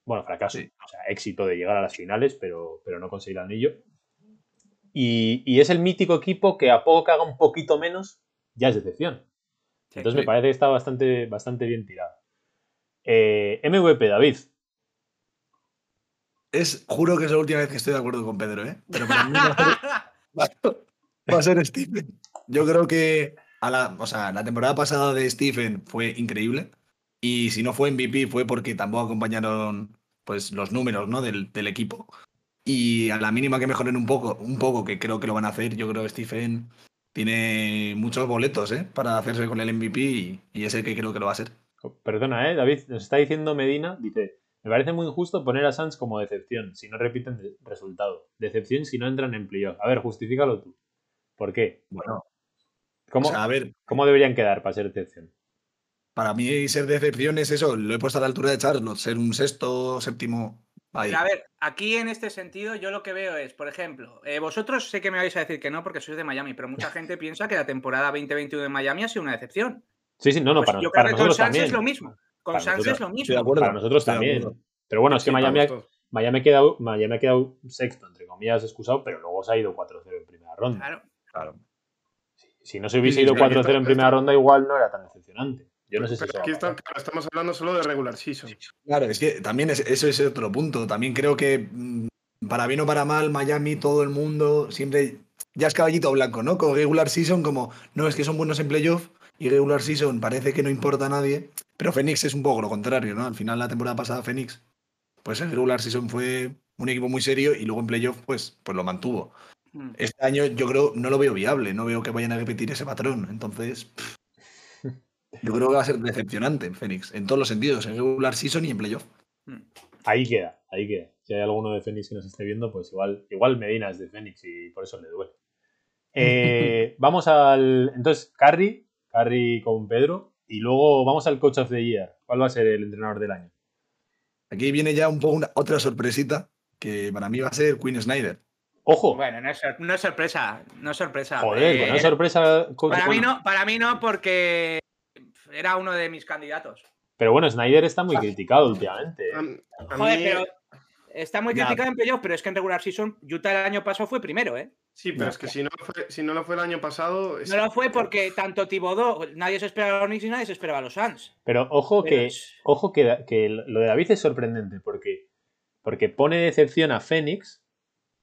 Bueno, fracaso, o sea, éxito de llegar a las finales, pero, pero no conseguir el anillo. Y, es el mítico equipo que a poco que haga un poquito menos, ya es decepción. Entonces me parece que está bastante, bastante bien tirado. Eh, MVP, David. es, juro que es la última vez que estoy de acuerdo con Pedro, ¿eh? Pero para mí va a ser, Stephen. Yo creo que a la, o sea, la temporada pasada de Stephen fue increíble. Y si no fue MVP fue porque tampoco acompañaron pues, los números ¿no? del, del equipo. Y a la mínima que mejoren un poco, un poco, que creo que lo van a hacer, yo creo que Stephen tiene muchos boletos ¿eh? para hacerse con el MVP y, y ese que creo que lo va a ser. Perdona, ¿eh? David, nos está diciendo Medina, dice, me parece muy injusto poner a Sans como decepción si no repiten el resultado. Decepción si no entran en playoff. A ver, justifícalo tú. ¿Por qué? Bueno. ¿Cómo, a ver, ¿Cómo deberían quedar para ser decepción? Para mí ser decepción es eso, lo he puesto a la altura de Charlotte, ser un sexto, séptimo. A ver, aquí en este sentido yo lo que veo es, por ejemplo, eh, vosotros sé que me vais a decir que no porque sois de Miami, pero mucha gente piensa que la temporada 2021 de Miami ha sido una decepción. Sí, sí, no, no, pues para, nosotros también. es lo mismo. Con Sans es lo mismo. Para nosotros también. Pero bueno, es que Miami, Miami, ha quedado, Miami ha quedado sexto, entre comillas, excusado, pero luego se ha ido 4-0 en primera ronda. Claro. claro. Si, no se hubiese ido 4-0 en primera ronda, igual no era tan decepcionante. Yo no sé si aquí estamos hablando solo de regular season. Claro, es que también eso es otro punto. También creo que mm, para bien o para mal, Miami, todo el mundo siempre ya es caballito blanco, ¿no? Con regular season, como no es que son buenos en playoff y regular season parece que no importa a nadie. Pero Phoenix es un poco lo contrario, ¿no? Al final, la temporada pasada, Phoenix, pues en regular season fue un equipo muy serio y luego en playoff, pues, pues lo mantuvo. Hmm. Este año yo creo, no lo veo viable, no veo que vayan a repetir ese patrón. Entonces, yo creo que va a ser decepcionante en Phoenix, en todos los sentidos, en regular season y en playoff. Hmm. Ahí queda, ahí queda. Si hay alguno de Phoenix que nos esté viendo, pues igual, igual Medina es de Phoenix y por eso le duele. Eh, vamos al. Entonces, Carry, Carry con Pedro. Y luego vamos al Coach of the Year. ¿Cuál va a ser el entrenador del año? Aquí viene ya un poco una, otra sorpresita, que para mí va a ser Queen Snyder. Ojo. Bueno, no es, sorpresa, no es sorpresa. Joder, no es eh, sorpresa. Para mí no, para mí no, porque era uno de mis candidatos. Pero bueno, Snyder está muy criticado últimamente. Joder, pero está muy criticado en playoff, pero es que en regular season Utah el año pasado fue primero, ¿eh? Sí, pero es que si no, fue, si no lo fue el año pasado. No lo fue porque tanto Tibodó, nadie se esperaba a los Knicks y nadie se esperaba a los Suns. Pero ojo que, ojo que, que, lo de David es sorprendente porque, porque pone decepción a Fénix,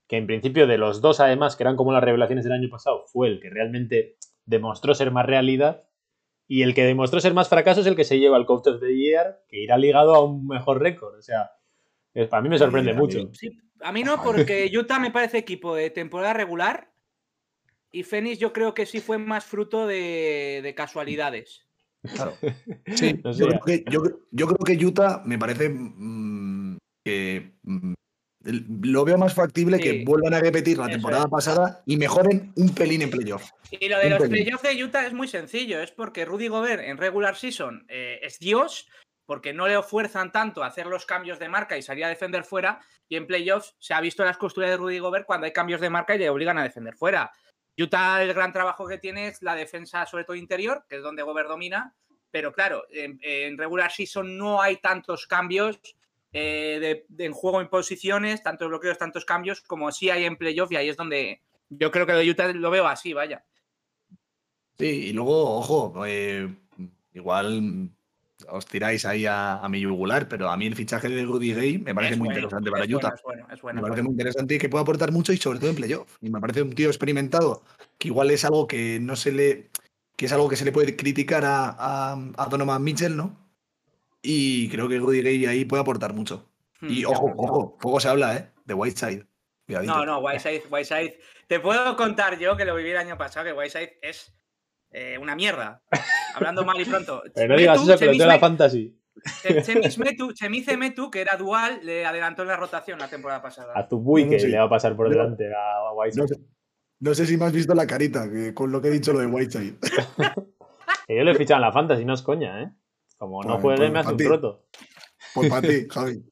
que en principio de los dos, además, que eran como las revelaciones del año pasado, fue el que realmente demostró ser más realidad. Y el que demostró ser más fracaso es el que se lleva al Coach of the Year, que irá ligado a un mejor récord. O sea, a mí me sorprende mucho. A mí no, porque Utah me parece equipo de temporada regular y Phoenix yo creo que sí fue más fruto de, casualidades. Claro. Sí, yo, creo que, yo, creo que, Utah me parece mm, que mm, lo veo más factible que vuelvan a repetir la temporada pasada y mejoren un pelín en playoff. Y lo de los playoffs de Utah es muy sencillo, es porque Rudy Gobert en regular season eh, es Dios porque no le ofuerzan tanto a hacer los cambios de marca y salir a defender fuera. Y en playoffs se ha visto las costuras de Rudy Gobert cuando hay cambios de marca y le obligan a defender fuera. Utah, el gran trabajo que tiene es la defensa, sobre todo interior, que es donde Gobert domina. Pero claro, en, regular season no hay tantos cambios eh, de, en juego en posiciones, tantos bloqueos, tantos cambios, como sí hay en playoff. Y ahí es donde yo creo que de Utah lo veo así, vaya. Sí, y luego, ojo, eh, igual os tiráis ahí a, mi yugular, pero a mí el fichaje de Rudy Gay me parece muy interesante para Utah. me parece muy interesante y que puede aportar mucho y sobre todo en playoff. Y me parece un tío experimentado, que igual es algo que no se le. que es algo que se le puede criticar a, a, Donovan Mitchell, ¿no? Y creo que Rudy Gay ahí puede aportar mucho. Hmm, y ojo, ojo, poco se habla, ¿eh? De Whiteside. No, no, Whiteside, Whiteside. Te puedo contar yo que lo viví el año pasado, que Whiteside es eh, una mierda. Hablando mal y pronto. Pero no digas eso, pero la fantasy. Chemice Metu, que era dual, le adelantó en la rotación la temporada pasada. A tu que le va a pasar por delante a Whiteside. No sé, si me has visto la carita con lo que he dicho lo de Whiteside. que yo le he fichado en la fantasy, no es coña, ¿eh? Como no puede, pues me hace un roto. Pues para ti, Javi.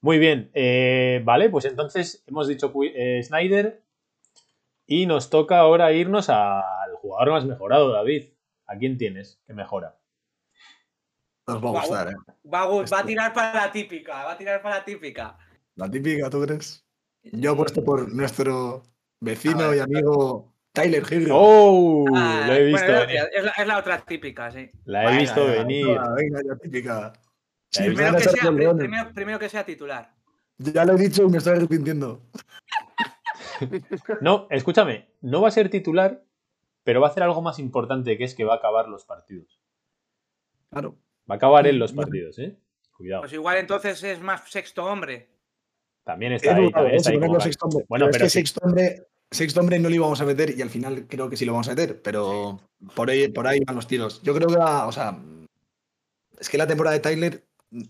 Muy bien, eh, vale, pues entonces hemos dicho eh, Snyder y nos toca ahora irnos al jugador más mejorado, David. ¿A quién tienes que mejora? Nos va a gustar, ¿eh? Va, a tirar para la típica, va a tirar para la típica. La típica, ¿tú crees? Yo apuesto por nuestro vecino y amigo Tyler Hill. ¡Oh! Ah, la he visto venir. Es la, otra típica, sí. La he visto venir. Venga, la típica. primero, que sea, primero, que sea, titular. Ya lo he dicho y me estoy arrepintiendo. No, escúchame, no va a ser titular, pero va a hacer algo más importante que es que va a acabar los partidos. Claro. Va a acabar en los partidos, ¿eh? Cuidado. Pues igual entonces es más sexto hombre. También está ahí. También está ahí bueno, pero, es que sexto hombre, sexto hombre no lo íbamos a meter y al final creo que sí lo vamos a meter, pero por ahí, por ahí van los tiros. Yo creo que va, o sea, es que la temporada de Tyler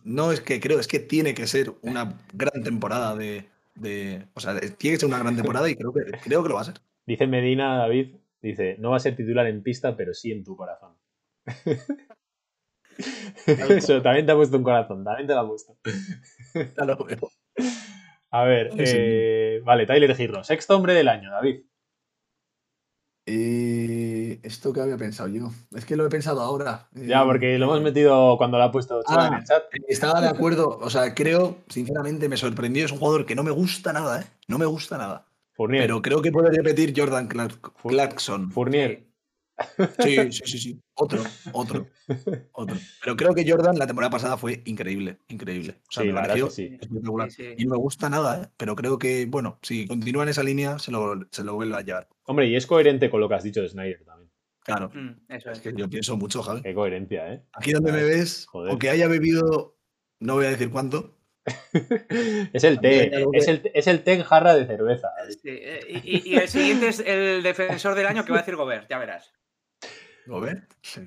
no es que creo, es que tiene que ser una gran temporada de, de o sea, tiene que ser una gran temporada y creo que, creo que lo va a ser. Dice Medina, David, dice, no va a ser titular en pista, pero sí en tu corazón. Eso, también te ha puesto un corazón, también te lo ha puesto. Ya lo veo. A ver, eh, vale, Tyler Girro, sexto hombre del año, David. Eh, esto que había pensado yo. Es que lo he pensado ahora. Ya, porque lo hemos metido cuando lo ha puesto ah, en el chat. Estaba de acuerdo. O sea, creo, sinceramente, me sorprendió. Es un jugador que no me gusta nada, ¿eh? No me gusta nada. Fournier. Pero creo que puede repetir Jordan Clarkson. Fournier. Sí, sí, sí, sí. Otro, otro, otro. Pero creo que Jordan la temporada pasada fue increíble, increíble. O sea, me pareció espectacular. Y no me gusta nada, ¿eh? pero creo que, bueno, si continúa en esa línea, se lo, se lo vuelve a llevar. Hombre, y es coherente con lo que has dicho de Snyder también. Claro. Mm, eso es. que yo pienso mucho, Javi. Qué coherencia, ¿eh? Aquí donde me ves, aunque haya bebido, no voy a decir cuánto, es el té, es el, es el té en jarra de cerveza. Y, y, el siguiente es el defensor del año que va a decir Gobert, ya verás.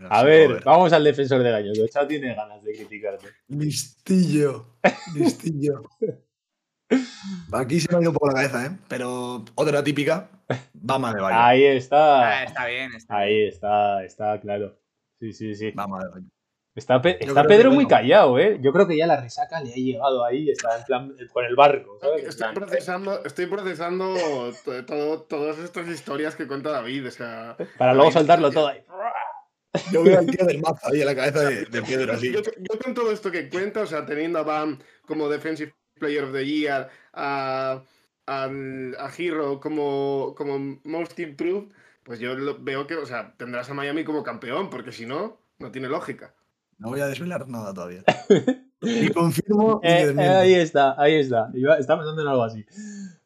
A ver, vamos al defensor del año. Que tiene ganas de criticarte. Listillo. Listillo. Aquí se me ha ido un poco la cabeza, ¿eh? Pero otra típica, Bama de Valle. Ahí está. Ah, está bien. Ahí está, está claro. Sí, sí, sí. Bama de Valle. Está, Pedro muy callado, ¿eh? Yo creo que ya la resaca le ha llegado ahí, está en plan con el barco. Estoy procesando, estoy procesando todas estas historias que cuenta David. O sea, Para luego soltarlo todo ahí. Yo veo al tío del mapa ahí en la cabeza de, de Pedro así. Yo, con todo esto que cuenta, o sea, teniendo a Bam como Defensive Player of the Year, a, a, a Hero como, como Most Improved, pues yo veo que, o sea, tendrás a Miami como campeón, porque si no, no tiene lógica. No voy a desvelar nada todavía. y confirmo. Eh, eh, ahí está, ahí está. Está pensando en algo así.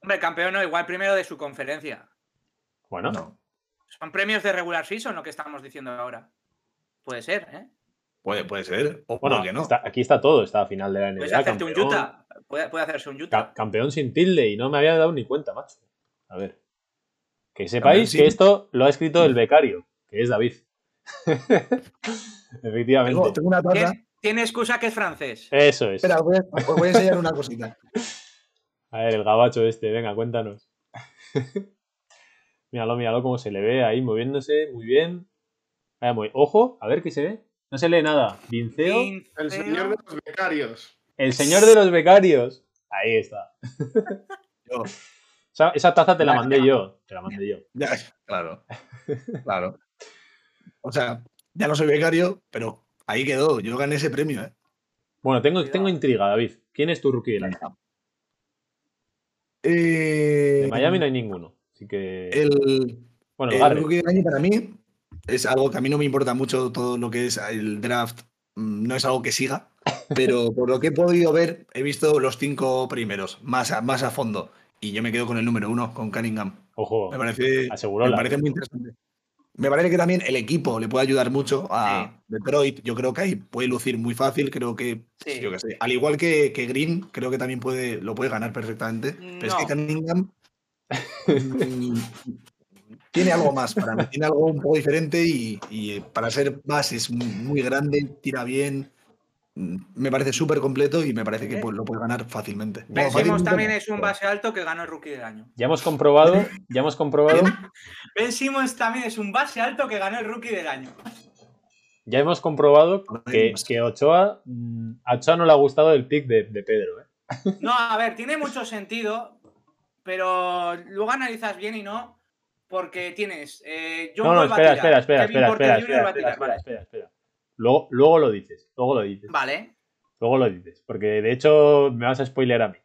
Hombre, campeón no, igual primero de su conferencia. Bueno. No. Son premios de regular season lo que estamos diciendo ahora. Puede ser, ¿eh? Puede, puede ser. O bueno, que no. aquí está todo, está a final de la NBA. Puedes hacerte un Utah. Puede, puede, hacerse un Utah. campeón sin tilde y no me había dado ni cuenta, macho. A ver. Que sepáis que esto lo ha escrito el becario, que es David. Efectivamente. Tengo, una taza. Tiene excusa que es francés. Eso es. Espera, os voy, a, enseñar una cosita. A ver, el gabacho este, venga, cuéntanos. míralo, míralo cómo se le ve ahí moviéndose, muy bien. muy... Ojo, a ver qué se ve. No se lee nada. Vinceo. El señor de los becarios. El señor de los becarios. Ahí está. Esa, taza te la mandé yo. Te la mandé yo. Ya, claro. Claro. O sea, ya no soy becario, pero ahí quedó. Yo gané ese premio, ¿eh? Bueno, tengo, tengo intriga, David. ¿Quién es tu rookie del año? Eh, de Miami no hay ninguno. Así que. El, bueno, el, rookie del año para mí es algo que a mí no me importa mucho todo lo que es el draft. Mm, no es algo que siga, pero por lo que he podido ver, he visto los cinco primeros, más a, más a fondo. Y yo me quedo con el número uno, con Cunningham. Ojo, me parece, me parece muy interesante. Me parece que también el equipo le puede ayudar mucho a Detroit. Yo creo que ahí puede lucir muy fácil. Creo que, yo que sé, al igual que, que, Green, creo que también puede, lo puede ganar perfectamente. Pero es que Cunningham mm, tiene algo más para mí. Tiene algo un poco diferente y, y para ser base es muy grande, tira bien, me parece súper completo y me parece que pues, lo puede ganar fácilmente. Ben también es un base alto que ganó el rookie del año. Ya hemos comprobado, ya hemos comprobado. ben Simmons también es un base alto que ganó el rookie del año. Ya hemos comprobado que, que Ochoa, mm, a Ochoa no le ha gustado el pick de, Pedro. ¿eh? No, a ver, tiene mucho sentido, pero luego analizas bien y no, porque tienes. Eh, no, no, espera, espera, espera, espera, espera, espera, espera, espera. Luego, luego lo dices, luego lo dices. Vale. Luego lo dices, porque de hecho me vas a spoiler a mí.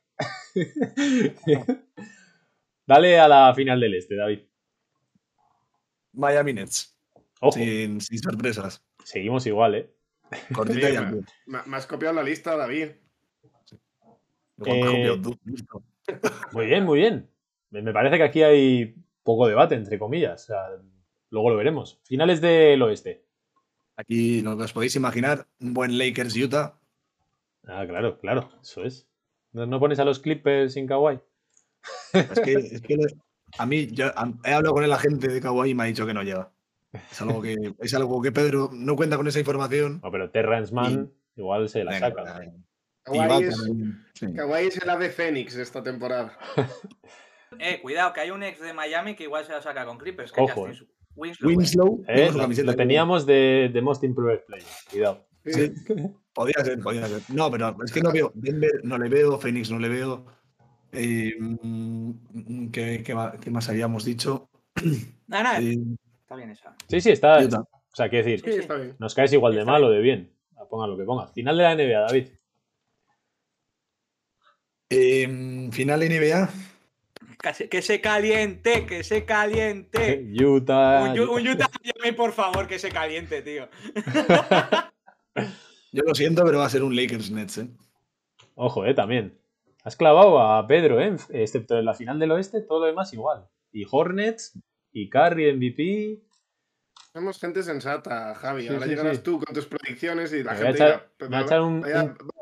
Dale a la final del este, David. Miami Nets. Sin, sorpresas. Seguimos igual, ¿eh? Cortita me, has copiado la lista, David. Eh, muy bien, muy bien. Me parece que aquí hay poco debate, entre comillas. luego lo veremos. Finales del oeste. Aquí, lo que os podéis imaginar, un buen Lakers-Utah. Ah, claro, claro, eso es. ¿No, pones a los Clippers sin Kawhi? Es que, a mí, yo he hablado con el agente de Kawhi y me ha dicho que no llega. Es algo que, es algo que Pedro no cuenta con esa información. No, pero Terrence Mann igual se la saca. Kawhi es, el ave Fénix de esta temporada. eh, cuidado, que hay un ex de Miami que igual se la saca con Clippers. Ojo, eh. Winslow. Eh, lo, teníamos de, de, Most Improved Player. Cuidado. Sí, podía ser, podía ser. No, pero es que no veo. Denver no le veo, Phoenix no le veo. Eh, mm, ¿qué, qué, más habíamos dicho? Nada, nada. Eh, está bien esa. Sí, sí, está. O sea, quiero decir, sí, está bien. nos caes igual de mal o de bien. Ponga lo que ponga. Final de la NBA, David. Eh, final de NBA. Que se caliente, que se caliente. Utah. Un, Utah, por favor, que se caliente, tío. Yo lo siento, pero va a ser un Lakers Nets, ¿eh? Ojo, eh, también. Has clavado a Pedro, ¿eh? Excepto en la final del oeste, todo lo demás igual. Y Hornets, y Curry MVP. Somos gente sensata, Javi. Ahora llegarás tú con tus predicciones y la gente. Echar, me va a echar un,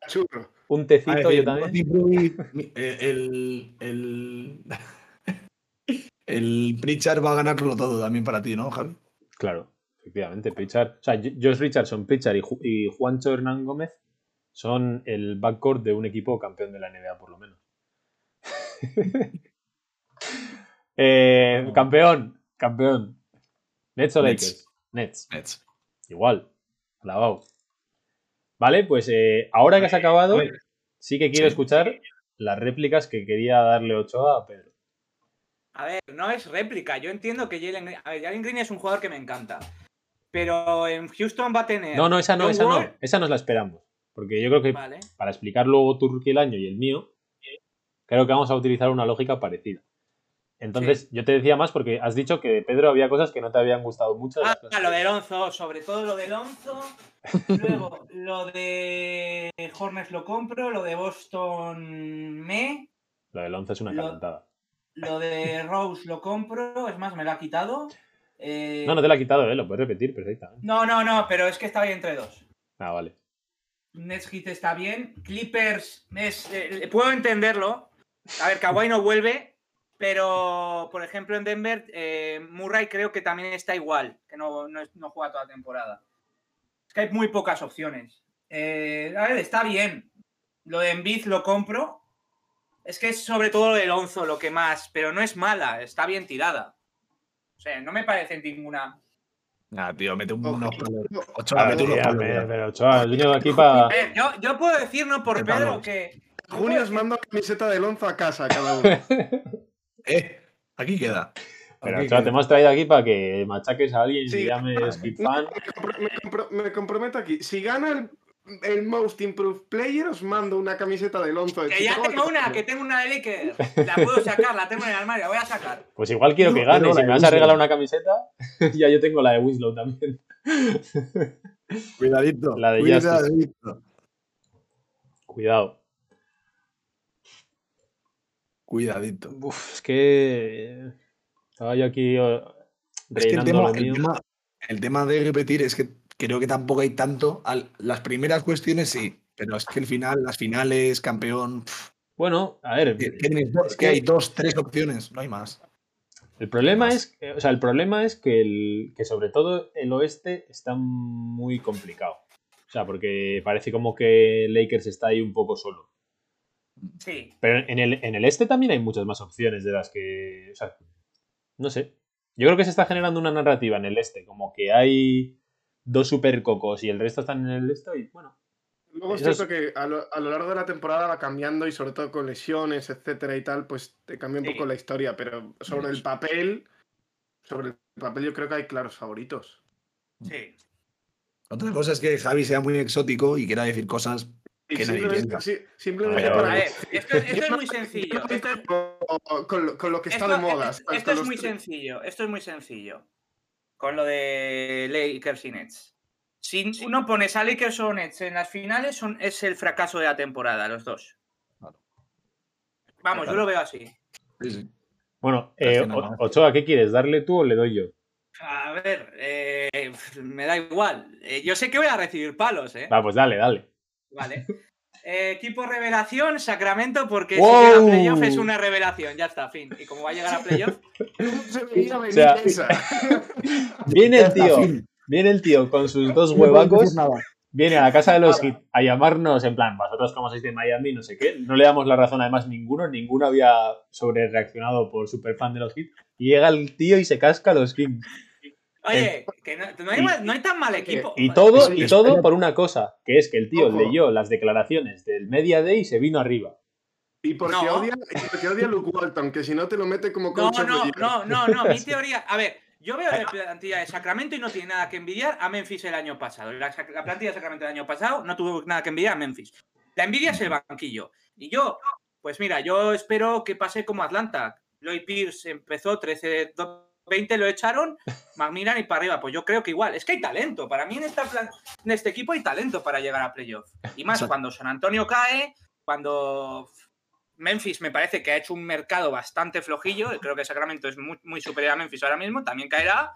churro. un tecito yo también. Eh, el, el, el Pritchard va a ganarlo todo también para ti, ¿no, Javi? Claro, efectivamente. Pritchard. O sea, Josh Richardson, Pritchard y, y Juancho Hernán Gómez son el backcourt de un equipo campeón de la NBA, por lo menos. Eh, campeón, campeón. Nets o Lakers. Nets. Nets. Igual. Clavado. Vale, pues eh, ahora que has acabado, sí que quiero escuchar las réplicas que quería darle 8 a Pedro. A ver, no es réplica. Yo entiendo que Jalen Green. A ver, Jalen Green es un jugador que me encanta. Pero en Houston va a tener. No, no, esa no, esa no. Esa nos la esperamos. Porque yo creo que para explicar luego tu rookie el año y el mío, creo que vamos a utilizar una lógica parecida. Entonces, yo te decía más porque has dicho que Pedro había cosas que no te habían gustado mucho. Ah, lo de Lonzo, sobre todo lo de Lonzo. Luego, lo de Hornets lo compro, lo de Boston me. Lo de Lonzo es una calentada. Lo de Rose lo compro, es más, me lo ha quitado. Eh, no, no te lo ha quitado, ¿eh? lo puedes repetir perfectamente. No, no, no, pero es que estaba ahí entre dos. Ah, vale. Nets Hit está bien. Clippers, eh, puedo entenderlo. A ver, Kawhi no vuelve, pero, por ejemplo, en Denver, eh, Murray creo que también está igual, que no, no, juega toda la temporada. Es que hay muy pocas opciones. Eh, a ver, está bien. Lo de Envid lo compro. Es que es sobre todo lo de Lonzo lo que más, pero no es mala, está bien tirada. O sea, no me parece ninguna. Nah, tío, mete un, unos Ochoa, mete unos Pero Ochoa, el niño de aquí para. Yo, yo, puedo decir, no por Pedro, que. Junio os mando camiseta de Lonzo a casa cada uno. Eh, aquí queda. Pero te hemos traído aquí para que machaques a alguien y llames Skip Fan. Me, comprometo aquí. Si gana el, Most Improved Player, os mando una camiseta de Lonzo. De que ya tengo una, que tengo una de Lakers. La puedo sacar, la tengo en el armario, voy a sacar. Pues igual quiero que gane. si me vas a regalar una camiseta, ya yo tengo la de Winslow también. Cuidadito. La de Cuidadito. Cuidado. Cuidadito. es que estaba yo aquí eh, es que el tema, el, tema, de repetir es que creo que tampoco hay tanto. las primeras cuestiones sí, pero es que el final, las finales, campeón. Bueno, a ver. es que hay dos, tres opciones, no hay más. El problema es, o sea, el problema es que, el, que sobre todo el oeste está muy complicado. O sea, porque parece como que Lakers está ahí un poco solo. Sí. Pero en el, en el este también hay muchas más opciones de las que. O sea, no sé. Yo creo que se está generando una narrativa en el este, como que hay dos supercocos y el resto están en el este y bueno. Luego es cierto que a lo, largo de la temporada va cambiando y sobre todo con lesiones, etcétera y tal, pues te cambia un poco la historia, pero sobre el papel, sobre el papel yo creo que hay claros favoritos. Sí. Otra cosa es que Javi sea muy exótico y quiera decir cosas simplemente, para... esto, es muy sencillo. con, lo, que está de moda. Esto, es muy sencillo. Esto es muy sencillo. Con lo de Lakers y Nets. Si uno pones a Lakers o Nets en las finales, son, es el fracaso de la temporada, los dos. Vamos, yo lo veo así. Sí, sí. Bueno, eh, Ochoa, ¿qué quieres? ¿Darle tú o le doy yo? A ver, eh, me da igual. Eh, yo sé que voy a recibir palos, ¿eh? Va, pues dale, dale. Vale. equipo revelación, Sacramento, porque si llega a playoff es una revelación, ya está, fin. Y como va a llegar a playoff. viene el tío, viene el tío con sus dos huevacos viene a la casa de los Heat a llamarnos en plan, vosotros como sois de Miami, no sé qué, no le damos la razón además ninguno, ninguno había sobre reaccionado por super fan de los Heat, y llega el tío y se casca a los Kings. Oye, que no, hay, tan mal equipo. Y todo, y todo por una cosa, que es que el tío leyó las declaraciones del Media Day y se vino arriba. Y porque, odia, porque odia a Luke Walton, que si no te lo mete como coach. No, no, no, no, no, mi teoría. A ver, yo veo la plantilla de Sacramento y no tiene nada que envidiar a Memphis el año pasado. La, plantilla de Sacramento del año pasado no tuvo nada que envidiar a Memphis. La envidia es el banquillo. Y yo, pues mira, yo espero que pase como Atlanta. Lloyd Pierce empezó 13 20 lo echaron, Macmillan y para arriba. Pues yo creo que igual. Es que hay talento. Para mí en, esta en este equipo hay talento para llegar a playoff. Y más cuando San Antonio cae, cuando Memphis me parece que ha hecho un mercado bastante flojillo. Creo que Sacramento es muy, superior a Memphis ahora mismo. También caerá.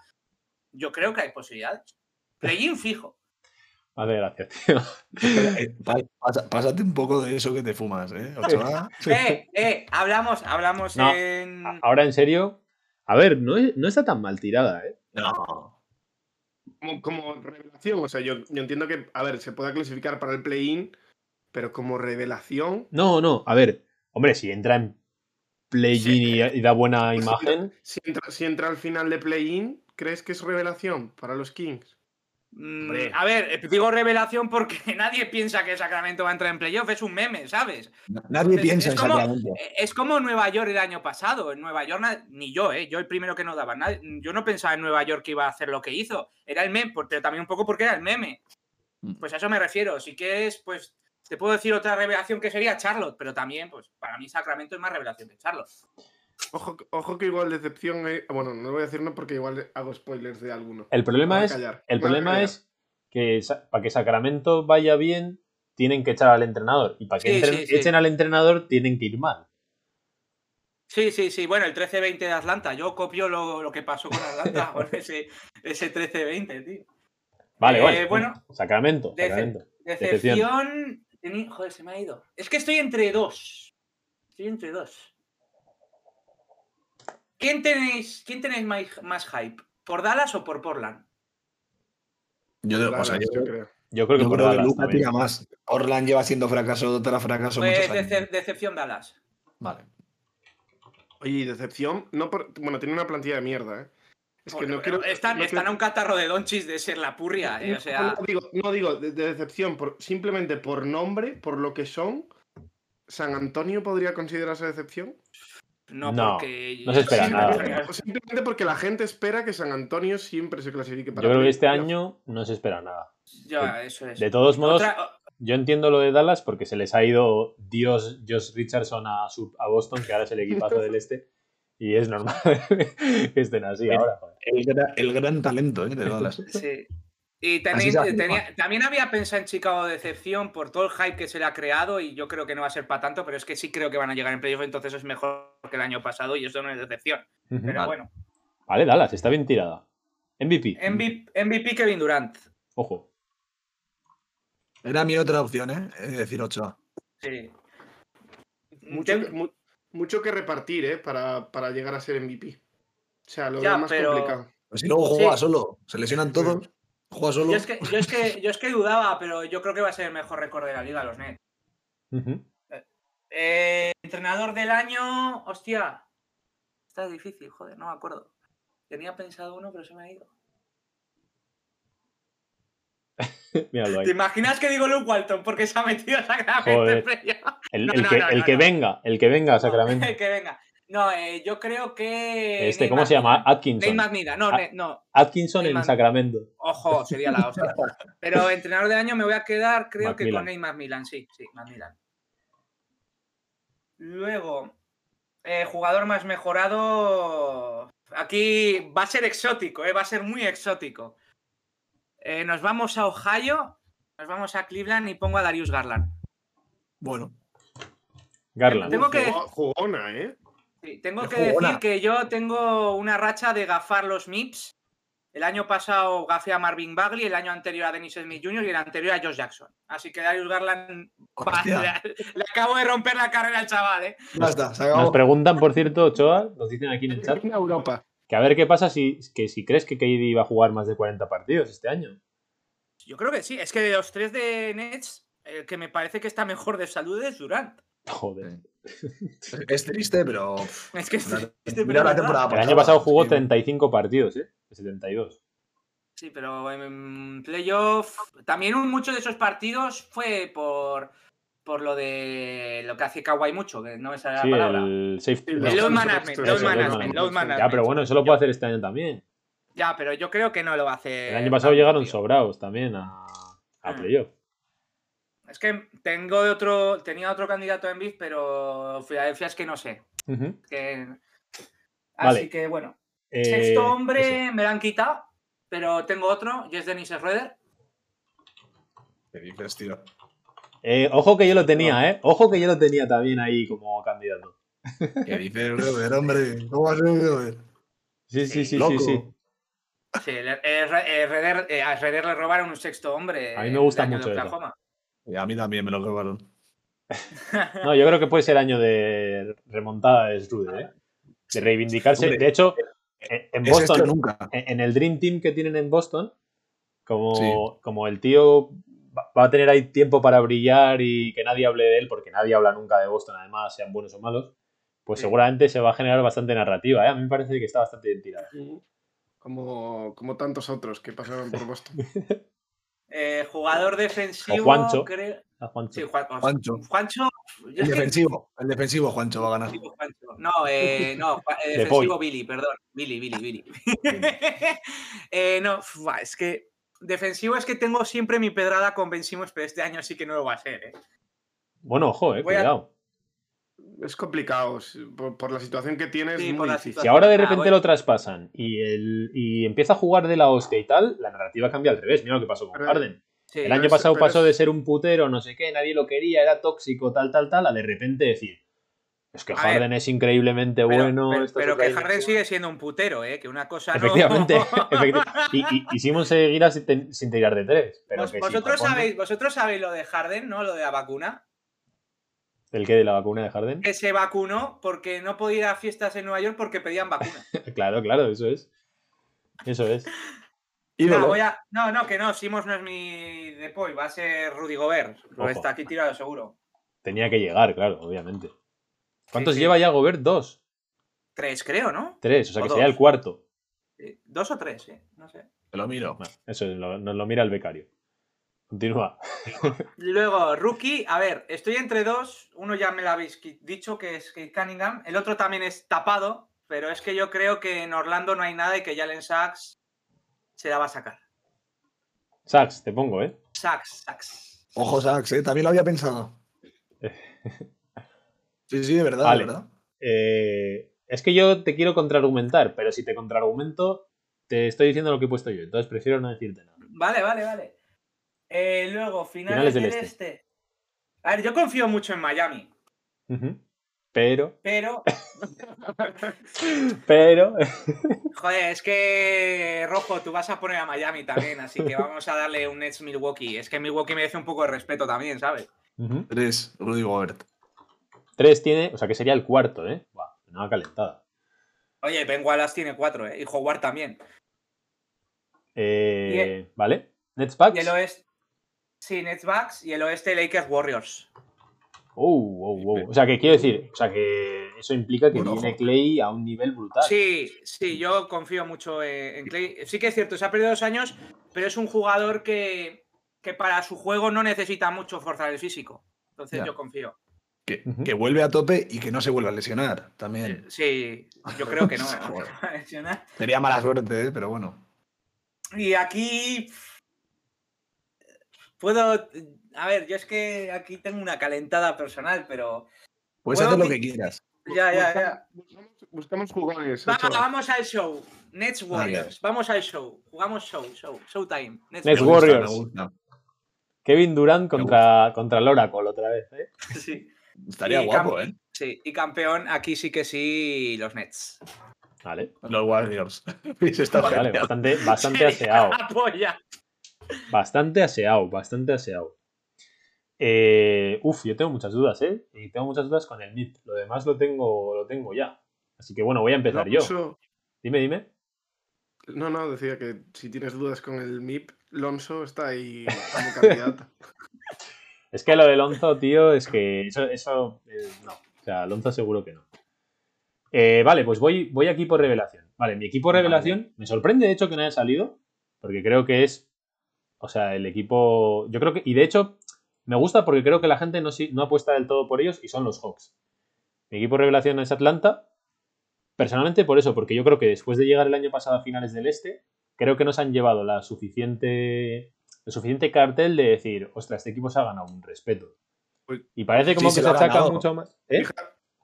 Yo creo que hay posibilidades. Play-in fijo. Vale, gracias, tío. Eh, pásate un poco de eso que te fumas, ¿eh? eh, eh, hablamos, hablamos en. Ahora en serio. A ver, no, no está tan mal tirada, ¿eh? No. Como, revelación, o sea, yo, yo entiendo que, a ver, se pueda clasificar para el play-in, pero como revelación. No, no, a ver, Hombre, si entra en play-in y, da buena imagen. Si entra, si entra, al final de play-in, ¿crees que es revelación para los Kings? Mm, a ver, eh, digo revelación porque nadie piensa que Sacramento va a entrar en playoff, es un meme, ¿sabes? Nadie piensa en Sacramento. Eh, es como Nueva York el año pasado. En Nueva York, ni yo, ¿eh? Yo el primero que no daba. yo no pensaba en Nueva York que iba a hacer lo que hizo. Era el meme, pero también un poco porque era el meme. Mm. Pues a eso me refiero. Si quieres, pues te puedo decir otra revelación que sería Charlotte, pero también, pues para mí Sacramento es más revelación que Charlotte. Ojo, ojo que igual decepción. Bueno, no voy a decir no porque igual hago spoilers de alguno. El problema es, el problema es que para que Sacramento vaya bien, tienen que echar al entrenador. Y para que echen al entrenador, tienen que ir mal. Sí, sí, sí. Bueno, el 13-20 de Atlanta. Yo copio lo, que pasó con Atlanta con ese, ese 13-20, tío. Vale, eh, Bueno, Sacramento. decepción. Joder, se me ha ido. Es que estoy entre dos. Estoy entre dos. ¿Quién tenéis, quién tenéis más, hype? ¿Por Dallas o por Portland? Yo, yo, creo. Yo creo que por Dallas. más. Portland lleva siendo fracaso tras fracaso. Pues decepción Dallas. Vale. Oye, decepción. No bueno, tiene una plantilla de mierda, ¿eh? Es que no quiero, están, están a un catarro de donchis de ser la purria. Eh, o sea... no, digo, no digo de, decepción, por, simplemente por nombre, por lo que son. ¿San Antonio podría considerarse decepción? No, porque. No se espera nada. Simplemente porque la gente espera que San Antonio siempre se clasifique para. Yo creo que este año no se espera nada. Ya, de, eso es. De todos modos, yo entiendo lo de Dallas porque se les ha ido Dios Josh Richardson a, a Boston, que ahora es el equipazo del este. Y es normal que estén así ahora. El, gran talento ¿eh? de Dallas. Sí. Y también había pensado en Chicago decepción por todo el hype que se le ha creado y yo creo que no va a ser para tanto, pero es que sí creo que van a llegar en playoff, entonces es mejor que el año pasado y eso no es decepción. Pero bueno. Vale, Dallas, está bien tirada. MVP. MVP, Kevin Durant. Ojo. Era mi otra opción, ¿eh? Es decir, 8. Sí. Mucho, mucho que repartir, ¿eh? Para, para, llegar a ser MVP. O sea, lo veo más complicado. Pues si luego juega solo, se lesionan todos, juega solo. Yo es, que, yo, es que, yo es que dudaba, pero yo creo que va a ser el mejor récord de la liga, los Nets. Eh, entrenador del año, hostia. Está difícil, joder, no me acuerdo. Tenía pensado uno, pero se me ha ido. ¿Te imaginas que digo Luke Walton porque se ha metido a Sacramento? El, el, que, el que, venga, el que venga a Sacramento. el que venga. No, eh, yo creo que. Este, ¿cómo se llama? Atkinson. no, no. Atkinson en Sacramento. Ojo, sería la hostia. Pero entrenador de año me voy a quedar, creo que con Neymar Milan, sí, sí, Macmillan. Luego, eh, jugador más mejorado. Aquí va a ser exótico, eh, va a ser muy exótico. Eh, nos vamos a Ohio, nos vamos a Cleveland y pongo a Darius Garland. Bueno. Garland. Tengo que, Jugona, ¿eh? Sí, tengo que decir que yo tengo una racha de gafar los MIPS. El año pasado gafé a Marvin Bagley, el año anterior a Dennis Smith Jr. y el anterior a Josh Jackson. Así que Darius Garland le, le acabo de romper la carrera al chaval, ¿eh? Ya está, se Nos preguntan, por cierto, Ochoa, nos dicen aquí en el chat, En Europa. que a ver qué pasa si, que si crees que KD va a jugar más de 40 partidos este año. Yo creo que sí. Es que de los tres de Nets, el que me parece que está mejor de salud es Durant. Joder. Es triste, pero. Es que este- este- mira la pero temporada El año pasado jugó sí. 35 partidos, ¿eh? De 72. Sí, pero en playoff también muchos de esos partidos fue por, por lo de lo que hace Kawhi mucho, que no me sale la Sí, palabra. el safety. El load management, load management, eso. load management. Ya, pero bueno, eso lo puede hacer este año también. Ya, pero yo creo que no lo va a hacer. El año pasado llegaron sobrados también a, a Ah. playoff. Es que tengo otro, tenía otro candidato en BIF, pero Filadelfia es que no sé. Ujú. que- Vale. Así que bueno. Eh, Sexto eso. hombre me lo han quitado, pero tengo otro, y es Dennis Schroeder. ¿Qué dices, tío? Eh, ojo que yo lo tenía, ¿eh? Ojo que yo lo tenía también ahí como candidato. ¿Qué dices, Robert, hombre? ¿Cómo va a ser? Sí, sí, sí, sí, Loco. sí. Sí, el- el- el- Schroeder- eh, a Schroeder le robaron un sexto hombre. A mí me gusta mucho eso. Y a mí también me lo robaron. No, yo creo que puede ser año de remontada de Schroeder, ¿eh? De reivindicarse. Hombre, De hecho, en en Es esto Boston, nunca. en en el Dream Team que tienen en Boston, como, como el tío va va a tener ahí tiempo para brillar y que nadie hable de él, porque nadie habla nunca de Boston, además, sean buenos o malos, pues Sí. seguramente se va a generar bastante narrativa. ¿eh? A mí me parece que está bastante bien tirada. Como, como tantos otros que pasaron por Boston. Eh, jugador defensivo. O Juancho. creo- Ah, Juancho. Sí, Juan- o- Juancho. Juancho. yo El que- defensivo. El defensivo, Juancho, va a ganar. Defensivo, Juancho. No, eh, no, eh, De defensivo Boy. Billy, perdón. Billy, Billy, Billy. Eh, no, es que defensivo es que tengo siempre mi pedrada con Ben Simmons, pero este año sí que no lo va a hacer. ¿eh? Bueno, ojo, eh, Voy a- cuidado. Es complicado. Por, por la situación que tienes, Sí, muy difícil. Si ahora de Ah, repente bueno. lo traspasan y, el, y empieza a jugar de la hostia y tal, la narrativa cambia al revés. Mira lo que pasó con Pero- Harden. Sí, El año es- pasado pasó es- de ser un putero, no sé qué, nadie lo quería, era tóxico, tal, tal, tal, a de repente decir, es que A ver, Harden es increíblemente pero, bueno. pero- que Harden dimensión". sigue siendo un putero, ¿eh? que una cosa no- Efectivamente, efecti- y, y, y Simon seguirá sin, tirar de tres. Pero Vos- que sí, vosotros, sabéis, vosotros sabéis lo de Harden, ¿no? Lo de la vacuna. ¿El que de la vacuna de Harden? Que se vacunó porque no podía ir a fiestas en Nueva York porque pedían vacuna. claro, claro, eso es. Eso es. No, Ídolo. voy a- no, no, que no, Simons no es mi depoy, va a ser Rudy Gobert. Lo está aquí tirado seguro. Tenía que llegar, claro, obviamente. ¿Cuántos sí. lleva ya Gobert? Dos. Tres, creo, ¿no? Tres, o sea O que sería dos. el cuarto. Sí, Dos o tres, ¿eh? No sé. Te lo miro. Eso es, lo- nos lo mira el becario. Continúa. Luego, rookie, a ver, estoy entre dos. Uno ya me lo habéis dicho, que es Kate Cunningham. El otro también es tapado, pero es que yo creo que en Orlando no hay nada y que Jalen Sachs se la va a sacar. Sax, te pongo, ¿eh? Sachs, Sachs. Ojo, Sax, ¿eh? También lo había pensado. Sí, sí, de verdad, Vale. de verdad. Eh, es que yo te quiero contraargumentar, pero si te contraargumento, te estoy diciendo lo que he puesto yo. Entonces prefiero no decirte nada. Vale, vale, vale. Eh, luego, Finales finales, del del, este. este. A ver, yo confío mucho en Miami. Pero, pero, pero. joder, es que, Rojo, tú vas a poner a Miami también, así que vamos a darle un Nets Milwaukee. Es que Milwaukee merece un poco de respeto también, ¿sabes? Tres, Rudy Gobert. Tres tiene, o sea que sería el cuarto, ¿eh? Buah, nada calentada. Oye, Ben Wallace tiene cuatro, ¿eh? Y Howard también. Eh, ¿Vale? Nets Bucks. Y el oeste. Sí, Nets Bucks y el oeste Lakers Warriors. Oh, oh, oh. O sea que quiero decir, o sea que eso implica que viene. Clay a un nivel brutal. Sí, sí, yo confío mucho en, en Clay. Sí que es cierto, se ha perdido dos años, pero es un jugador que, que para su juego no necesita mucho forzar el físico. Entonces Ya. yo confío. Que, vuelve a tope y que no se vuelva a lesionar también. Sí, yo creo que no. Sería mala suerte, ¿eh? pero bueno. y aquí puedo... A ver, yo es que aquí tengo una calentada personal, pero... Puedes Puedo hacer lo que quieras. Ya, ya, ya. Buscamos, buscamos jugadores. Va, vamos al show. Nets. Warriors. Vamos al show. Jugamos show, show, showtime. Nets Nets Warriors. gusta. Kevin Durant contra, contra el Oracle otra vez, ¿eh? Sí. Estaría guapo, ¿eh? Sí, y campeón, aquí sí que sí, los Nets. Vale. Los Warriors. vale, bastante, bastante aseado. Bastante aseado, bastante aseado. Eh, uf, yo tengo muchas dudas, ¿eh? Y tengo muchas dudas con el MIP. Lo demás lo tengo, lo tengo ya. Así que bueno, voy a empezar yo. Dime, dime. No, no, decía que si tienes dudas con el MIP, Lonzo está ahí como candidato. es que lo de Lonzo, tío, es que eso, eso eh, no. O sea, Lonzo seguro que no. Eh, vale, pues voy, voy aquí por revelación. Vale, mi equipo revelación me sorprende de hecho que no haya salido, porque creo que es, o sea, el equipo, yo creo que, y de hecho me gusta porque creo que la gente no, no apuesta del todo por ellos y son los Hawks. Mi equipo revelación es Atlanta. Personalmente por eso, porque yo creo que después de llegar el año pasado a finales del Este, creo que nos han llevado la suficiente, el suficiente cartel de decir, ostras, este equipo se ha ganado un respeto. Y parece como que se, achaca mucho más. ¿eh?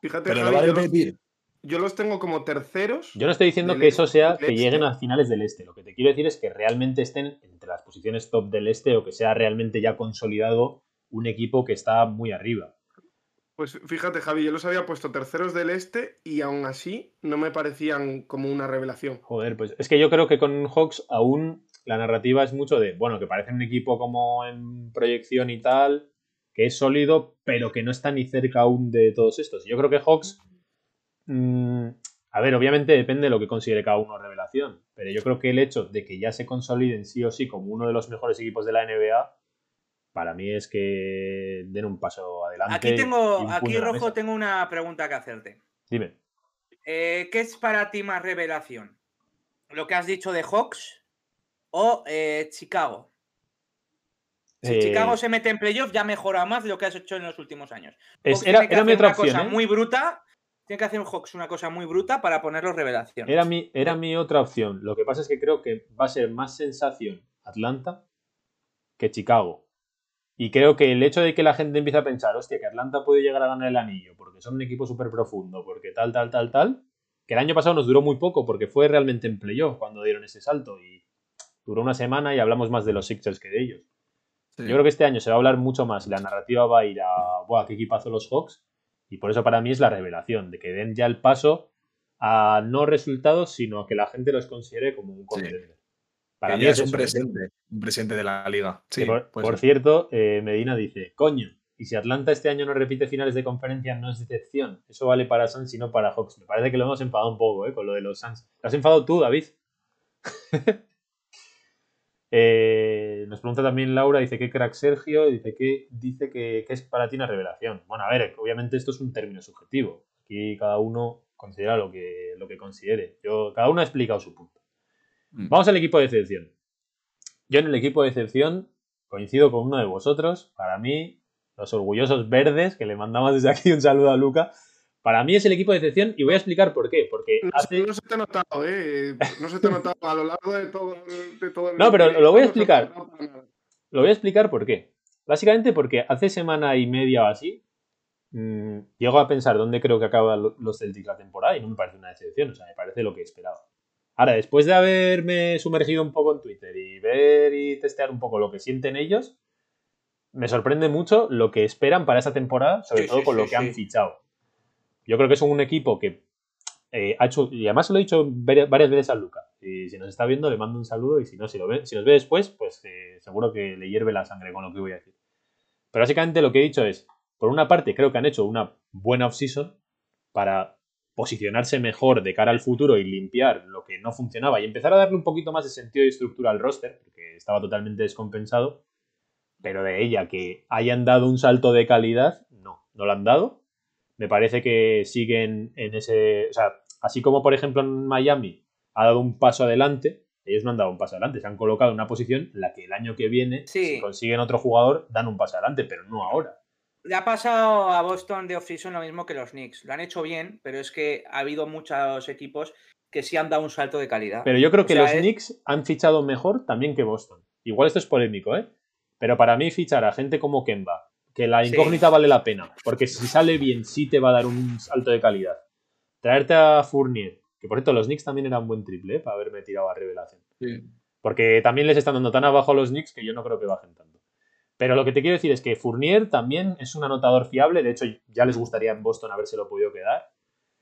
Fíjate, Pero lo va a repetir. Yo los tengo como terceros. Yo no estoy diciendo que eso sea que lleguen a finales del este. Lo que te quiero decir es que realmente estén entre las posiciones top del este o que sea realmente ya consolidado un equipo que está muy arriba. Pues fíjate, Javi, yo los había puesto terceros del este y aún así no me parecían como una revelación. Joder, pues es que yo creo que con Hawks aún la narrativa es mucho de, bueno, que parece un equipo como en proyección y tal, que es sólido, pero que no está ni cerca aún de todos estos. Yo creo que Hawks. Mm, a ver, obviamente depende de lo que considere cada uno revelación, pero yo creo que el hecho de que ya se consoliden sí o sí como uno de los mejores equipos de la NBA para mí es que den un paso adelante. Aquí tengo, aquí Rojo, tengo una pregunta que hacerte. Dime. Eh, ¿Qué es para ti más revelación? ¿Lo que has dicho de Hawks o eh, Chicago? Si Chicago eh, se mete en playoff, ya mejora más de lo que has hecho en los últimos años. era, mi otra opción. Cosa muy bruta. Tiene que hacer un Hawks una cosa muy bruta para ponerlo revelación. Era mi, era mi otra opción. Lo que pasa es que creo que va a ser más sensación Atlanta que Chicago. Y creo que el hecho de que la gente empiece a pensar, hostia, que Atlanta puede llegar a ganar el anillo porque son un equipo súper profundo, porque tal, tal, tal, tal, que el año pasado nos duró muy poco porque fue realmente en playoff cuando dieron ese salto y duró una semana y hablamos más de los Sixers que de ellos. Yo creo que este año se va a hablar mucho más y la narrativa va a ir a, ¡buah, qué equipazo los Hawks! Y por eso para mí es la revelación, de que den ya el paso a no resultados, sino a que la gente los considere como un contender. Para mí es un presente, un presente de la liga. por, cierto, eh, Medina dice, coño, y si Atlanta este año no repite finales de conferencia, no es decepción. Eso vale para Suns y no para Hawks. Me parece que lo hemos enfadado un poco, ¿eh? Con lo de los Suns. ¿Lo has enfadado tú, David? Eh, nos pregunta también Laura, dice que crack Sergio, dice que dice que, es para ti una revelación. Bueno, a ver, obviamente esto es un término subjetivo. Aquí cada uno considera lo que, lo que considere. Yo, cada uno ha explicado su punto. Mm. Vamos al equipo de excepción. Yo en el equipo de excepción coincido con uno de vosotros. Para mí, los orgullosos verdes, que le mandamos desde aquí un saludo a Luca, para mí es el equipo de excepción y voy a explicar por qué. Porque no, se te ha notado, ¿eh? No se te ha notado a lo largo de todo, el... No, pero lo voy a explicar. Lo voy a explicar por qué. Básicamente porque hace semana y media o así, mmm, llego a pensar dónde creo que acaban los Celtics la temporada y no me parece una excepción. O sea, me parece lo que esperaba. Ahora, después de haberme sumergido un poco en Twitter y ver y testear un poco lo que sienten ellos, me sorprende mucho lo que esperan para esa temporada, sobre todo con lo que han fichado. Yo creo que es un equipo que eh, ha hecho, y además se lo he dicho varias veces a Luca. Y si nos está viendo, le mando un saludo. Y si no, si, lo ve, si nos ve después, pues eh, seguro que le hierve la sangre con lo que voy a decir. Pero básicamente lo que he dicho es: por una parte, creo que han hecho una buena off-season para posicionarse mejor de cara al futuro y limpiar lo que no funcionaba y empezar a darle un poquito más de sentido y estructura al roster, porque estaba totalmente descompensado, pero de ella que hayan dado un salto de calidad, no, no lo han dado. Me parece que siguen en ese, o sea, así como por ejemplo en Miami ha dado un paso adelante, ellos no han dado un paso adelante, se han colocado en una posición en la que el año que viene, si consiguen otro jugador, dan un paso adelante, pero no ahora. Le ha pasado a Boston de off-season lo mismo que los Knicks. Lo han hecho bien, pero es que ha habido muchos equipos que sí han dado un salto de calidad. Pero yo creo que los Knicks han fichado mejor también que Boston. Igual esto es polémico, ¿eh? Pero para mí fichar a gente como Kemba, que la incógnita vale la pena, porque si sale bien sí te va a dar un salto de calidad. Traerte a Fournier, que por cierto los Knicks también eran buen triple, ¿eh? para haberme tirado a revelación. Porque también les están dando tan abajo a los Knicks que yo no creo que bajen tanto. Pero lo que te quiero decir es que Fournier también es un anotador fiable. De hecho, ya les gustaría en Boston habérselo podido quedar.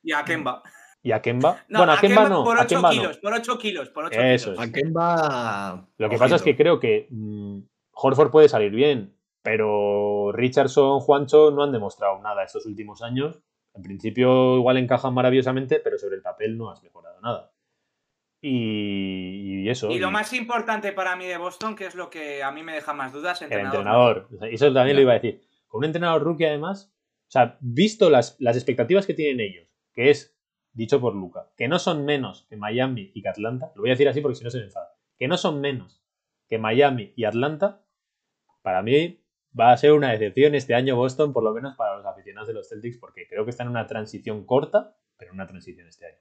Y a Kemba. ¿Y a Kemba? bueno, a Kemba, no. Por 8 a kilos, por 8 kilos, por 8 Eso kilos. A Kemba. Lo que pasa es que creo que mm, Horford puede salir bien, pero Richardson, Juancho no han demostrado nada estos últimos años. En principio igual encajan maravillosamente, pero sobre el papel no has mejorado nada. Y, eso. Y lo más importante para mí de Boston, que es lo que a mí me deja más dudas, entrenador. El entrenador. Eso también lo iba a decir. Con un entrenador rookie, además, o sea, visto las, las expectativas que tienen ellos, que es, dicho por Luca, que no son menos que Miami y que Atlanta, lo voy a decir así porque si no se me enfada, que no son menos que Miami y Atlanta, para mí va a ser una decepción este año Boston, por lo menos para de los Celtics, porque creo que está en una transición corta, pero una transición este año.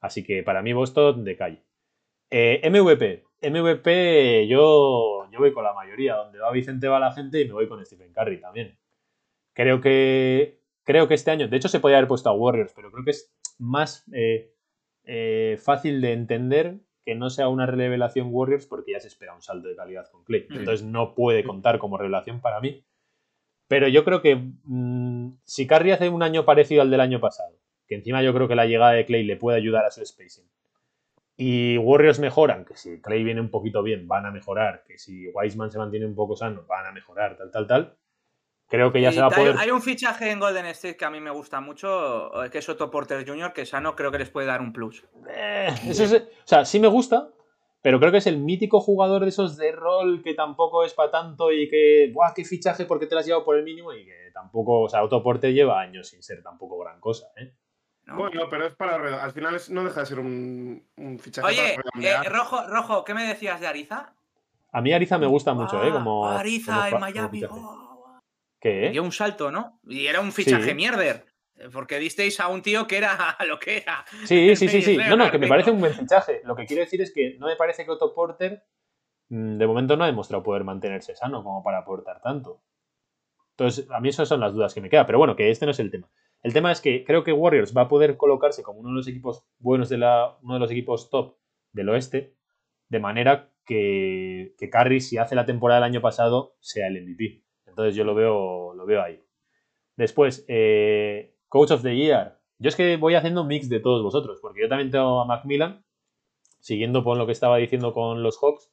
Así que para mí Boston de calle. Eh, MVP. MVP yo, yo voy con la mayoría. Donde va Vicente va la gente y me voy con Stephen Curry también. Creo que, creo que este año, de hecho se podía haber puesto a Warriors, pero creo que es más eh, eh, fácil de entender que no sea una revelación Warriors porque ya se espera un salto de calidad con Clay. Entonces no puede contar como revelación para mí. Pero yo creo que mm, si Curry hace un año parecido al del año pasado, que encima yo creo que la llegada de Clay le puede ayudar a su spacing, y Warriors mejoran, que si Clay viene un poquito bien, van a mejorar, que si Wiseman se mantiene un poco sano, van a mejorar, tal, tal, tal. Creo que ya se va a poder. Hay un fichaje en Golden State que a mí me gusta mucho, que es Otto Porter Jr., que sano creo que les puede dar un plus. Eh, o sea, sí me gusta, pero creo que es el mítico jugador de esos de rol que tampoco es para tanto y que, ¡buah, qué fichaje porque te lo has llevado por el mínimo! Y que tampoco, o sea, Otto Porter lleva años sin ser tampoco gran cosa, ¿eh? Bueno, pero es para. Al final no deja de ser un, fichaje. Oye, eh, Rojo, Rojo, ¿qué me decías de Ariza? A mí Ariza me gusta mucho, ¿eh? Como, Ariza en Miami. ¿Qué? Dio un salto, ¿no? Y era un fichaje mierder. Porque disteis a un tío que era lo que era. Sí, sí, sí, sí. No, no, que me parece un buen fichaje. Lo que quiero decir es que no me parece que Otto Porter mm, de momento no ha demostrado poder mantenerse sano como para aportar tanto. Entonces, a mí esas son las dudas que me quedan. Pero bueno, que este no es el tema. El tema es que creo que Warriors va a poder colocarse como uno de los equipos buenos de la, uno de los equipos top del oeste, de manera que, que Curry, si hace la temporada del año pasado, sea el MVP. Entonces yo lo veo, lo veo ahí. Después, eh, Coach of the Year. Yo es que voy haciendo un mix de todos vosotros, porque yo también tengo a Macmillan, siguiendo por lo que estaba diciendo con los Hawks.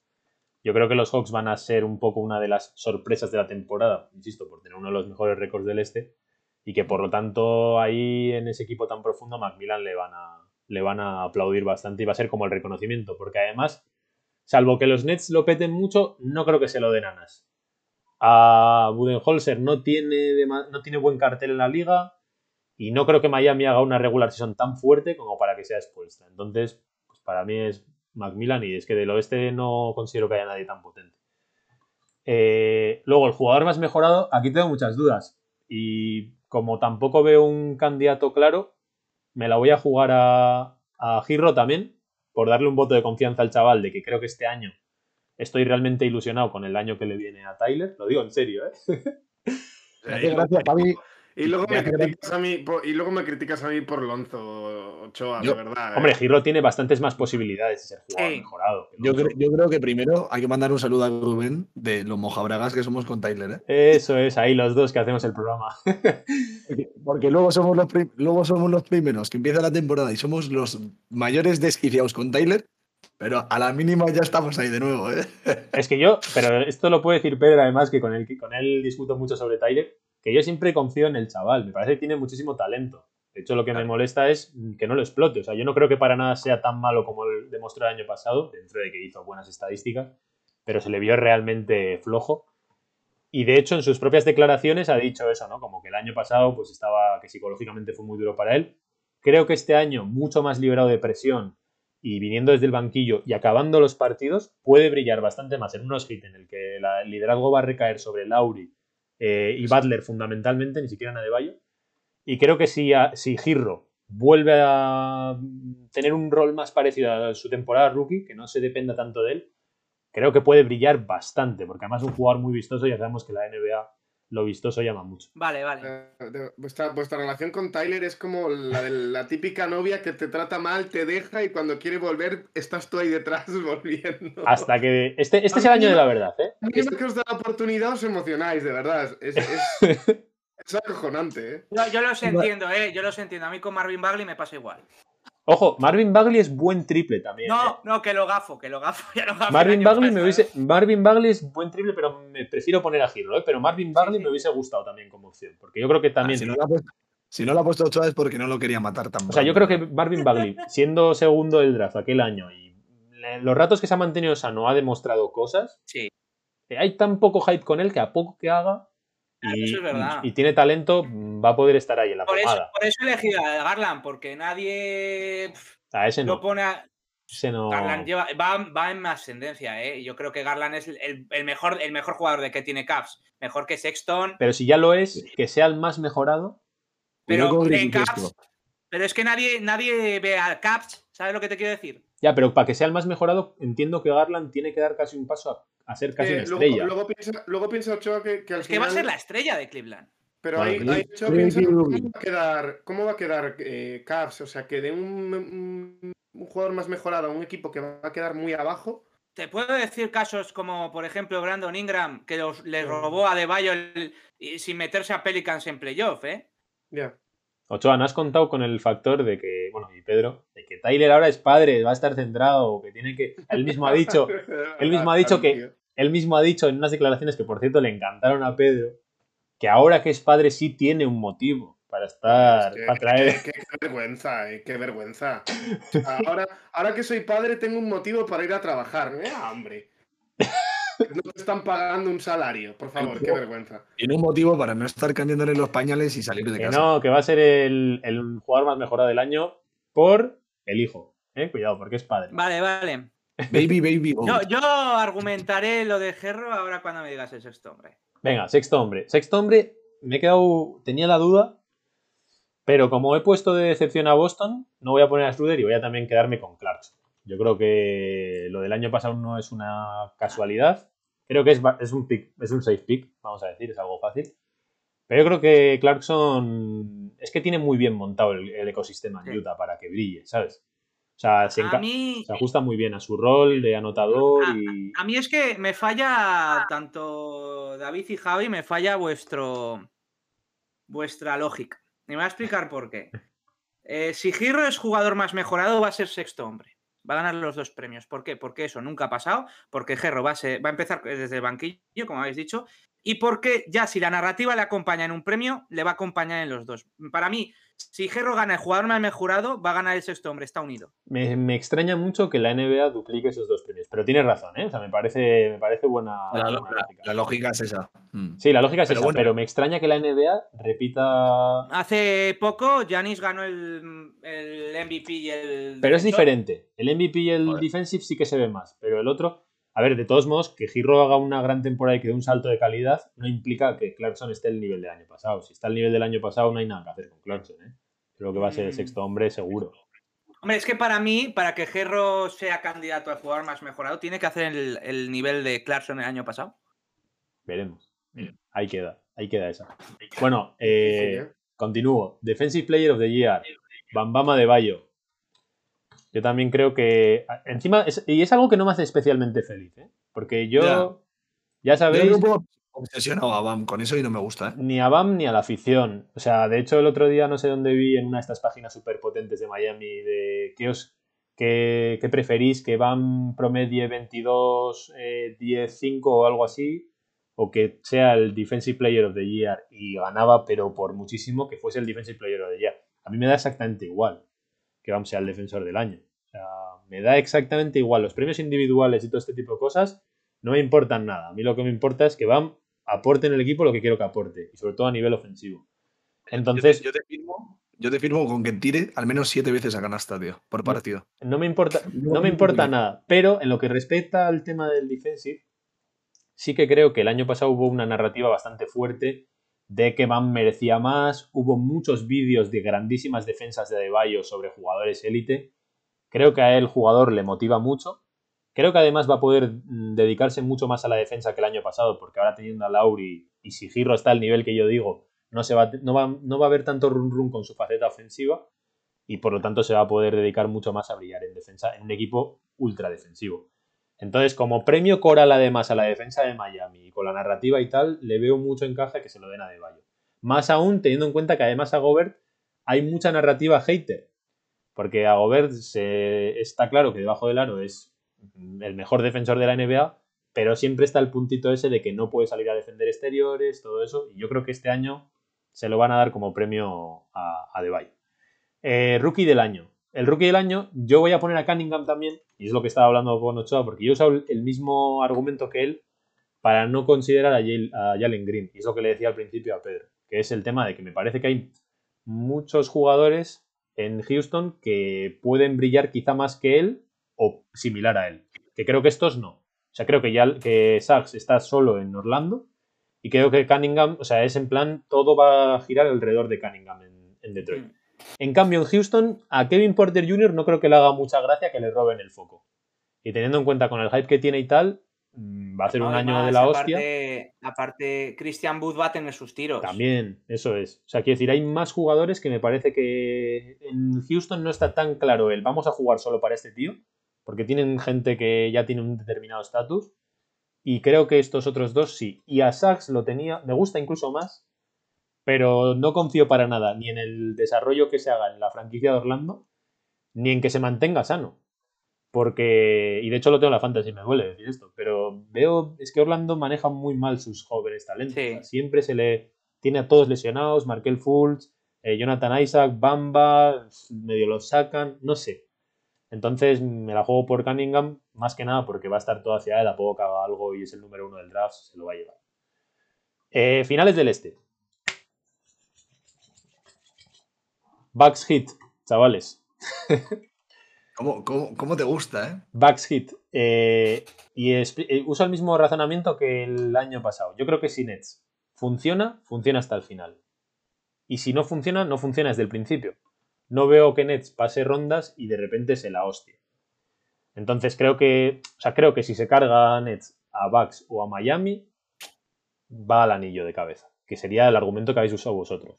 Yo creo que los Hawks van a ser un poco una de las sorpresas de la temporada, insisto, por tener uno de los mejores récords del este y que por lo tanto ahí en ese equipo tan profundo Macmillan le van a, le van a aplaudir bastante y va a ser como el reconocimiento, porque además, salvo que los Nets lo peten mucho, no creo que se lo den a Nas. A Budenholzer no tiene, no tiene buen cartel en la liga y no creo que Miami haga una regular tan fuerte como para que sea expuesta. Entonces, pues para mí es Macmillan y es que del oeste no considero que haya nadie tan potente. Eh, luego, el jugador más mejorado, aquí tengo muchas dudas. Y como tampoco veo un candidato claro, me la voy a jugar a, a Girro también, por darle un voto de confianza al chaval de que creo que este año estoy realmente ilusionado con el año que le viene a Tyler. Lo digo en serio, ¿eh? Gracias, Javi. Y luego, me criticas a mí, y luego me criticas a mí por Lonzo Ochoa, de verdad. Hombre, ¿eh? Giro tiene bastantes más posibilidades de ser jugador mejorado. Yo, creo que primero hay que mandar un saludo a Rubén de los mojabragas que somos con Tyler. ¿eh? Eso es, ahí los dos que hacemos el programa. porque, luego, somos los luego somos los primeros que empieza la temporada y somos los mayores desquiciados con Tyler. Pero a la mínima ya estamos ahí de nuevo, ¿eh? Es que yo, pero esto lo puede decir Pedro, además, que con él, con él discuto mucho sobre Tyler que yo siempre confío en el chaval, me parece que tiene muchísimo talento. De hecho, lo que me molesta es que no lo explote. O sea, yo no creo que para nada sea tan malo como el demostró el año pasado, dentro de que hizo buenas estadísticas, pero se le vio realmente flojo. Y de hecho, en sus propias declaraciones ha dicho eso, ¿no? Como que el año pasado, pues estaba, que psicológicamente fue muy duro para él. Creo que este año, mucho más liberado de presión y viniendo desde el banquillo y acabando los partidos, puede brillar bastante más en unos hits en el que el liderazgo va a recaer sobre Lauri eh, y Butler fundamentalmente, ni siquiera de Bayo. Y creo que si, si Girro vuelve a tener un rol más parecido a su temporada rookie, que no se dependa tanto de él, creo que puede brillar bastante, porque además es un jugador muy vistoso, ya sabemos que la NBA lo vistoso llama mucho. Vale, vale. Eh, vuestra, relación con Tyler es como la de la típica novia que te trata mal, te deja y cuando quiere volver estás tú ahí detrás volviendo. Hasta que. Este, este es el año de la verdad, ¿eh? A que os da la oportunidad os emocionáis, de verdad. Es, es, acojonante, ¿eh? yo los entiendo, ¿eh? Yo los entiendo. A mí con Marvin Bagley me pasa igual. Ojo, Marvin Bagley es buen triple también. No, ¿eh? no, que lo gafo, que lo gafo. Marvin Bagley me hubiese. Marvin Bagley es buen triple, pero me prefiero poner a Giro, ¿eh? Pero Marvin Bagley me hubiese gustado también como opción. Porque yo creo que también. si, no lo ha puesto, si es porque no lo quería matar tampoco. O sea, yo creo que Marvin Bagley, siendo segundo del draft aquel año y los ratos que se ha mantenido sano ha demostrado cosas. Sí. Hay tan poco hype con él que a poco que haga y, tiene talento, va a poder estar ahí en la por Eso, por eso he elegido a Garland, porque nadie a ese no. lo pone a... no... Garland va, en ascendencia, ¿eh? Yo creo que Garland es el, mejor, el mejor jugador de que tiene Caps. Mejor que Sexton. Pero si ya lo es, que sea el más mejorado. Pero en Caps. Pero es que nadie, nadie ve a Caps. ¿Sabes lo que te quiero decir? Ya, pero para que sea el más mejorado, entiendo que Garland tiene que dar casi un paso a, ser casi una estrella. Luego, piensa, luego piensa Ochoa que, que al que va a ser la estrella de Cleveland. Pero ahí, Ochoa piensa cómo va a quedar, cómo va a quedar eh, Cavs, o sea, que de un, jugador más mejorado a un equipo que va a quedar muy abajo. Te puedo decir casos como, por ejemplo, Brandon Ingram, que le robó a De Bayo sin meterse a Pelicans en playoff, ¿eh? Ya. Ochoa, ¿no has contado con el factor de que, bueno, y Pedro, de que Tyler ahora es padre, va a estar centrado, que tiene que. Él mismo ha dicho, él mismo ha dicho que. Él mismo ha dicho en unas declaraciones que, por cierto, le encantaron a Pedro, que ahora que es padre sí tiene un motivo para estar. para traer... Qué, vergüenza, eh, qué vergüenza. Ahora, ahora que soy padre, tengo un motivo para ir a trabajar. ¿eh? hombre. No te están pagando un salario, por favor, qué vergüenza. Tiene un motivo para no estar cambiándole los pañales y salir de casa. no, que va a ser el, jugador más mejorado del año por el hijo. Eh, cuidado, porque es padre. Vale, vale. Baby, baby. Yo, argumentaré lo de Gerro ahora cuando me digas el sexto hombre. Venga, sexto hombre. Sexto hombre, me he quedado. Tenía la duda, pero como he puesto de decepción a Boston, no voy a poner a Schroeder y voy a también quedarme con Clarkson. Yo creo que lo del año pasado no es una casualidad. Creo que es, es un pick, es un safe pick, vamos a decir, es algo fácil. Pero yo creo que Clarkson es que tiene muy bien montado el, ecosistema en Utah para que brille, ¿sabes? O sea, se, ajusta muy bien a su rol de anotador a, y... A mí es que me falla tanto David y Javi, me falla vuestro vuestra lógica. Y me voy a explicar por qué. Eh, si Giro es jugador más mejorado, va a ser sexto hombre. Va a ganar los dos premios. ¿Por qué? Porque eso nunca ha pasado, porque Gerro va a, va a empezar desde el banquillo, como habéis dicho, y porque ya si la narrativa le acompaña en un premio, le va a acompañar en los dos. Para mí, si Gerro gana el jugador más mejorado, va a ganar el sexto hombre, está unido. Me, extraña mucho que la NBA duplique esos dos premios, pero tienes razón, ¿eh? O sea, me parece, me parece buena. La, lógica es esa. Mm. Sí, la lógica es esa, pero me extraña que la NBA repita. Hace poco, Janis ganó el, MVP y el. Pero es diferente. El MVP y el Defensive sí que se ve más, pero el otro. A ver, de todos modos, que Giro haga una gran temporada y que dé un salto de calidad no implica que Clarkson esté al nivel del año pasado. Si está al nivel del año pasado, no hay nada que hacer con Clarkson. ¿eh? Creo que va a ser el mm. sexto hombre seguro. Hombre, es que para mí, para que Gerro sea candidato al jugador más mejorado, tiene que hacer el, nivel de Clarkson el año pasado. Veremos. Ahí queda, ahí queda esa. Bueno, eh, continúo. Defensive Player of the Year. Bambama de Bayo. Yo también creo que. Encima, y es algo que no me hace especialmente feliz, ¿eh? Porque yo. Ya, sabéis. Yo no obsesionado a BAM con eso y no me gusta. ¿eh? Ni a BAM ni a la afición. O sea, de hecho, el otro día no sé dónde vi en una de estas páginas súper potentes de Miami de qué os. ¿Qué, preferís? ¿Que BAM promedie 22, 10, 5 o algo así? ¿O que sea el Defensive Player of the Year y ganaba, pero por muchísimo, que fuese el Defensive Player of the Year? A mí me da exactamente igual que Bam sea el defensor del año. O sea, me da exactamente igual. Los premios individuales y todo este tipo de cosas no me importan nada. A mí lo que me importa es que Bam aporte en el equipo lo que quiero que aporte. Y sobre todo a nivel ofensivo. Entonces. Yo te, firmo, yo te firmo con que tire al menos siete veces a canasta, tío, por partido. No, me importa, no, me importa nada. Pero en lo que respecta al tema del defensive, sí que creo que el año pasado hubo una narrativa bastante fuerte de que Van merecía más. Hubo muchos vídeos de grandísimas defensas de Adebayo sobre jugadores élite. Creo que a él, jugador, le motiva mucho Creo que además va a poder mm, dedicarse mucho más a la defensa que el año pasado, porque ahora teniendo a Lauri y si Giro está al nivel que yo digo, no, se va, no, va, no va a haber tanto run run con su faceta ofensiva y por lo tanto se va a poder dedicar mucho más a brillar en defensa en un equipo ultra defensivo. Entonces, como premio coral además a la defensa de Miami y con la narrativa y tal, le veo mucho encaje que se lo den a De Bayo. Más aún teniendo en cuenta que además a Gobert hay mucha narrativa hater. Porque a Gobert se, está claro que debajo del aro es el mejor defensor de la NBA, pero siempre está el puntito ese de que no puede salir a defender exteriores, todo eso, y yo creo que este año se lo van a dar como premio a, a eh, rookie del año. El rookie del año, yo voy a poner a Cunningham también, y es lo que estaba hablando con Ochoa, porque yo he usado el mismo argumento que él para no considerar a, a Jalen Green, y es lo que le decía al principio a Pedro, que es el tema de que me parece que hay muchos jugadores en Houston que pueden brillar quizá más que él o similar a él. Que creo que estos no. O sea, creo que ya que Sachs está solo en Orlando y creo que Cunningham, o sea, es en plan, todo va a girar alrededor de Cunningham en, Detroit. Mm. En cambio, en Houston, a Kevin Porter Jr. no creo que le haga mucha gracia que le roben el foco. Y teniendo en cuenta con el hype que tiene y tal, mm, va a ser un año de la hostia. Aparte, Christian Wood va a tener sus tiros. También, eso es. O sea, quiero decir, hay más jugadores que me parece que en Houston no está tan claro el vamos a jugar solo para este tío porque tienen gente que ya tiene un determinado estatus. Y creo que estos otros dos sí. Y a Sachs lo tenía, me gusta incluso más, pero no confío para nada ni en el desarrollo que se haga en la franquicia de Orlando, ni en que se mantenga sano. Porque, y de hecho lo tengo en la fantasy, me duele decir esto, pero veo, es que Orlando maneja muy mal sus jóvenes talentos. Siempre se le tiene a todos lesionados, Markel Fultz, eh, Jonathan Isaac, Bamba, medio los sacan, no sé. Entonces me la juego por Cunningham, más que nada porque va a estar todo hacia él, a poco que haga algo y es el número uno del draft, se lo va a llevar. Eh, finales del este. Bucks Hit, chavales. ¿Cómo, te gusta, eh? Bucks Hit. Eh, y eh, usa el mismo razonamiento que el año pasado. Yo creo que si Nets funciona, funciona hasta el final. Y si no funciona, no funciona desde el principio no veo que Nets pase rondas y de repente se la hostia. Entonces creo que, o sea, creo que si se carga Nets a Bucks o a Miami, va al anillo de cabeza, que sería el argumento que habéis usado vosotros.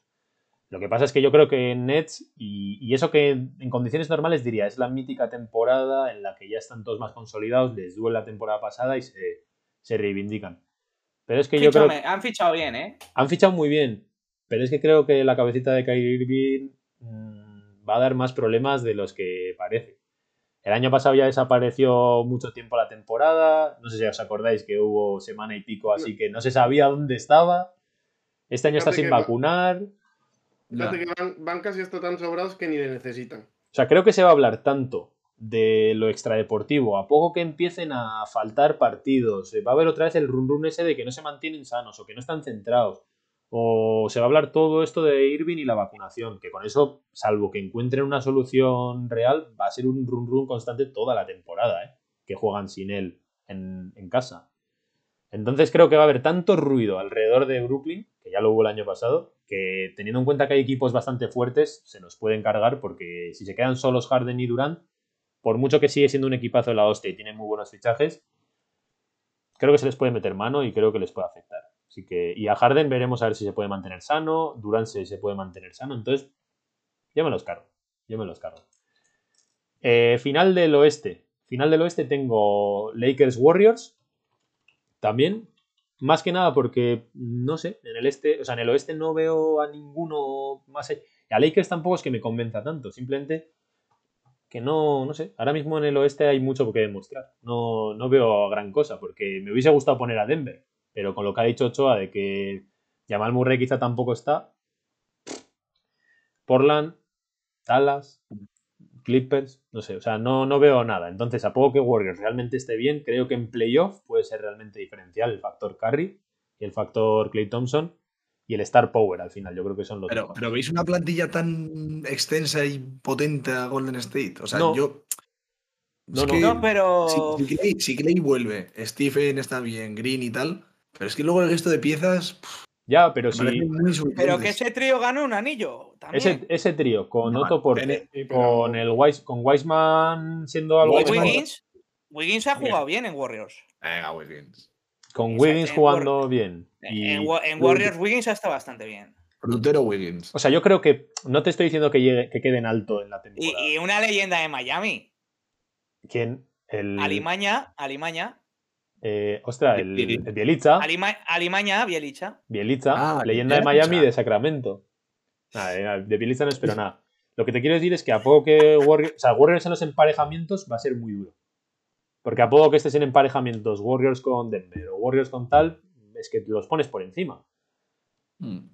Lo que pasa es que yo creo que Nets, y, eso que en condiciones normales diría, es la mítica temporada en la que ya están todos más consolidados, les duele la temporada pasada y se, reivindican. Pero es que yo creo. Han fichado bien, ¿eh? Han fichado muy bien. Pero es que creo que la cabecita de Kyrie Irving mm, va a dar más problemas de los que parece. El año pasado ya desapareció mucho tiempo la temporada. No sé si os acordáis que hubo semana y pico, así que no se sabía dónde estaba. Este año está sin vacunar. Que van, casi hasta tan sobrados que ni le necesitan. O sea, creo que se va a hablar tanto de lo extradeportivo. A poco que empiecen a faltar partidos, va a haber otra vez el run run ese de que no se mantienen sanos o que no están centrados o se va a hablar todo esto de Irving y la vacunación, que con eso, salvo que encuentren una solución real, va a ser un run run constante toda la temporada, ¿eh? que juegan sin él en, casa. Entonces creo que va a haber tanto ruido alrededor de Brooklyn, ya lo hubo el año pasado, que teniendo en cuenta que hay equipos bastante fuertes, se nos pueden cargar porque si se quedan solos Harden y Durant, por mucho que sigue siendo un equipazo de la hostia y tiene muy buenos fichajes, creo que se les puede meter mano y creo que les puede afectar. Así que, y a Harden veremos a ver si se puede mantener sano, Durant si se puede mantener sano, entonces yo me los cargo, yo me los cargo. Eh, final del oeste, final del oeste tengo Lakers Warriors, también, más que nada porque, no sé, en el este, o sea, en el oeste no veo a ninguno más. A Lakers tampoco es que me convenza tanto, simplemente que no, no sé, ahora mismo en el oeste hay mucho que demostrar. No, no veo gran cosa, porque me hubiese gustado poner a Denver, pero con lo que ha dicho Ochoa de que Jamal Murray quizá tampoco está, Portland, Dallas, Clippers, no sé, o sea, no, no veo nada. Entonces, a poco que Warriors realmente esté bien, creo que en playoff puede ser realmente diferencial el factor Curry y el factor Clay Thompson y el Star Power al final. Yo creo que son los Pero, pero ¿veis una plantilla tan extensa y potente a Golden State? O sea, yo. No, no, pero. Si, Clay, vuelve, Stephen está bien, Green y tal, pero es que luego el resto de piezas. Ya, pero sí. Pero que ese trío ganó un anillo. Ese, ese, trío con Otto Porter, con, el Wise, con Wiseman siendo algo. Wiggins. Wiggins ha jugado bien en Warriors. Venga, Wiggins. Con Wiggins jugando bien. En, Warriors, Wiggins ha estado bastante bien. Frutero Wiggins. O sea, yo creo que no te estoy diciendo que, llegue, que quede en alto en la temporada. Y, una leyenda de Miami. ¿Quién? El... Alimaña, Alimaña. Eh, ostras, el, el Bielitza. Alimaña, Bielitza. Bielitza, ah, leyenda de Miami de Sacramento. Nada, de Bielitza no espero nada. Lo que te quiero decir es que a poco que Warriors, o sea, Warriors en los emparejamientos va a ser muy duro. Porque a poco que estés en emparejamientos Warriors con Denver o Warriors con tal, es que los pones por encima. Hmm.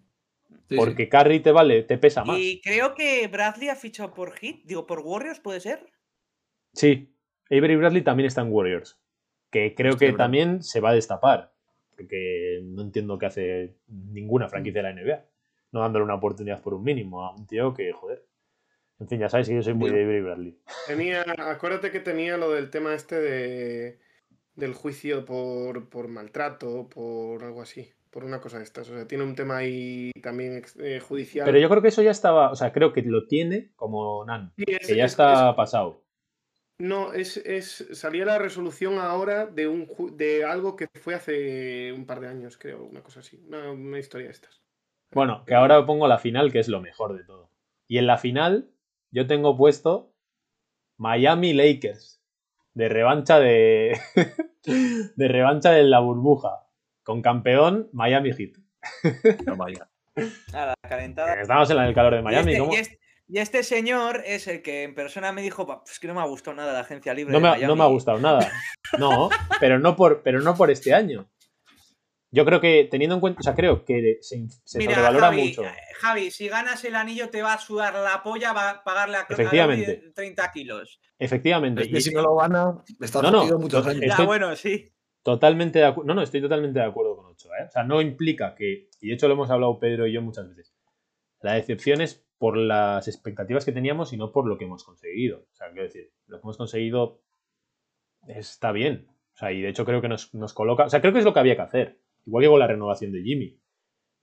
Porque Curry te vale, te pesa más. Y creo que Bradley ha fichado por Hit, digo, por Warriors, ¿puede ser? Sí, Avery Bradley también está en Warriors. Que creo que también se va a destapar. Porque no entiendo qué hace ninguna franquicia de la NBA. No dándole una oportunidad por un mínimo a un tío que, joder. En fin, ya sabes que yo soy muy de Avery Bradley. Tenía, acuérdate que tenía lo del tema este de del juicio por, por maltrato, por algo así por una cosa de estas. O sea, tiene un tema ahí también eh, judicial. Pero yo creo que eso ya estaba, o sea, creo que lo tiene como Nan, que ya está pasado. No, es, es, salía la resolución ahora de, un, de algo que fue hace un par de años, creo, una cosa así, una, historia de estas. Bueno, que ahora pongo la final, que es lo mejor de todo. Y en la final yo tengo puesto Miami Lakers, de revancha de, de revancha de la burbuja. Con campeón, Miami Heat. No vaya. Nada, calentada. Estamos en el calor de Miami. Este, y, este, señor es el que en persona me dijo, pues que no me ha gustado nada la agencia libre. No, me, ha, no me ha gustado nada. No, pero no por, pero no por este año. Yo creo que teniendo en cuenta, o sea, creo que se, sobrevalora mucho. Eh, Javi, si ganas el anillo te va a sudar la polla, va a pagarle a, Efectivamente. 30 kilos. Efectivamente. y si no lo gana, está no, no, muchos años. Ya, bueno, sí. Totalmente de acuerdo. No, no, estoy totalmente de acuerdo con Ochoa. ¿eh? O sea, no implica que, y de hecho lo hemos hablado Pedro y yo muchas veces, la decepción es por las expectativas que teníamos y no por lo que hemos conseguido. O sea, quiero decir, lo que hemos conseguido está bien. O sea, y de hecho creo que nos, nos coloca. O sea, creo que es lo que había que hacer. Igual que con la renovación de Jimmy.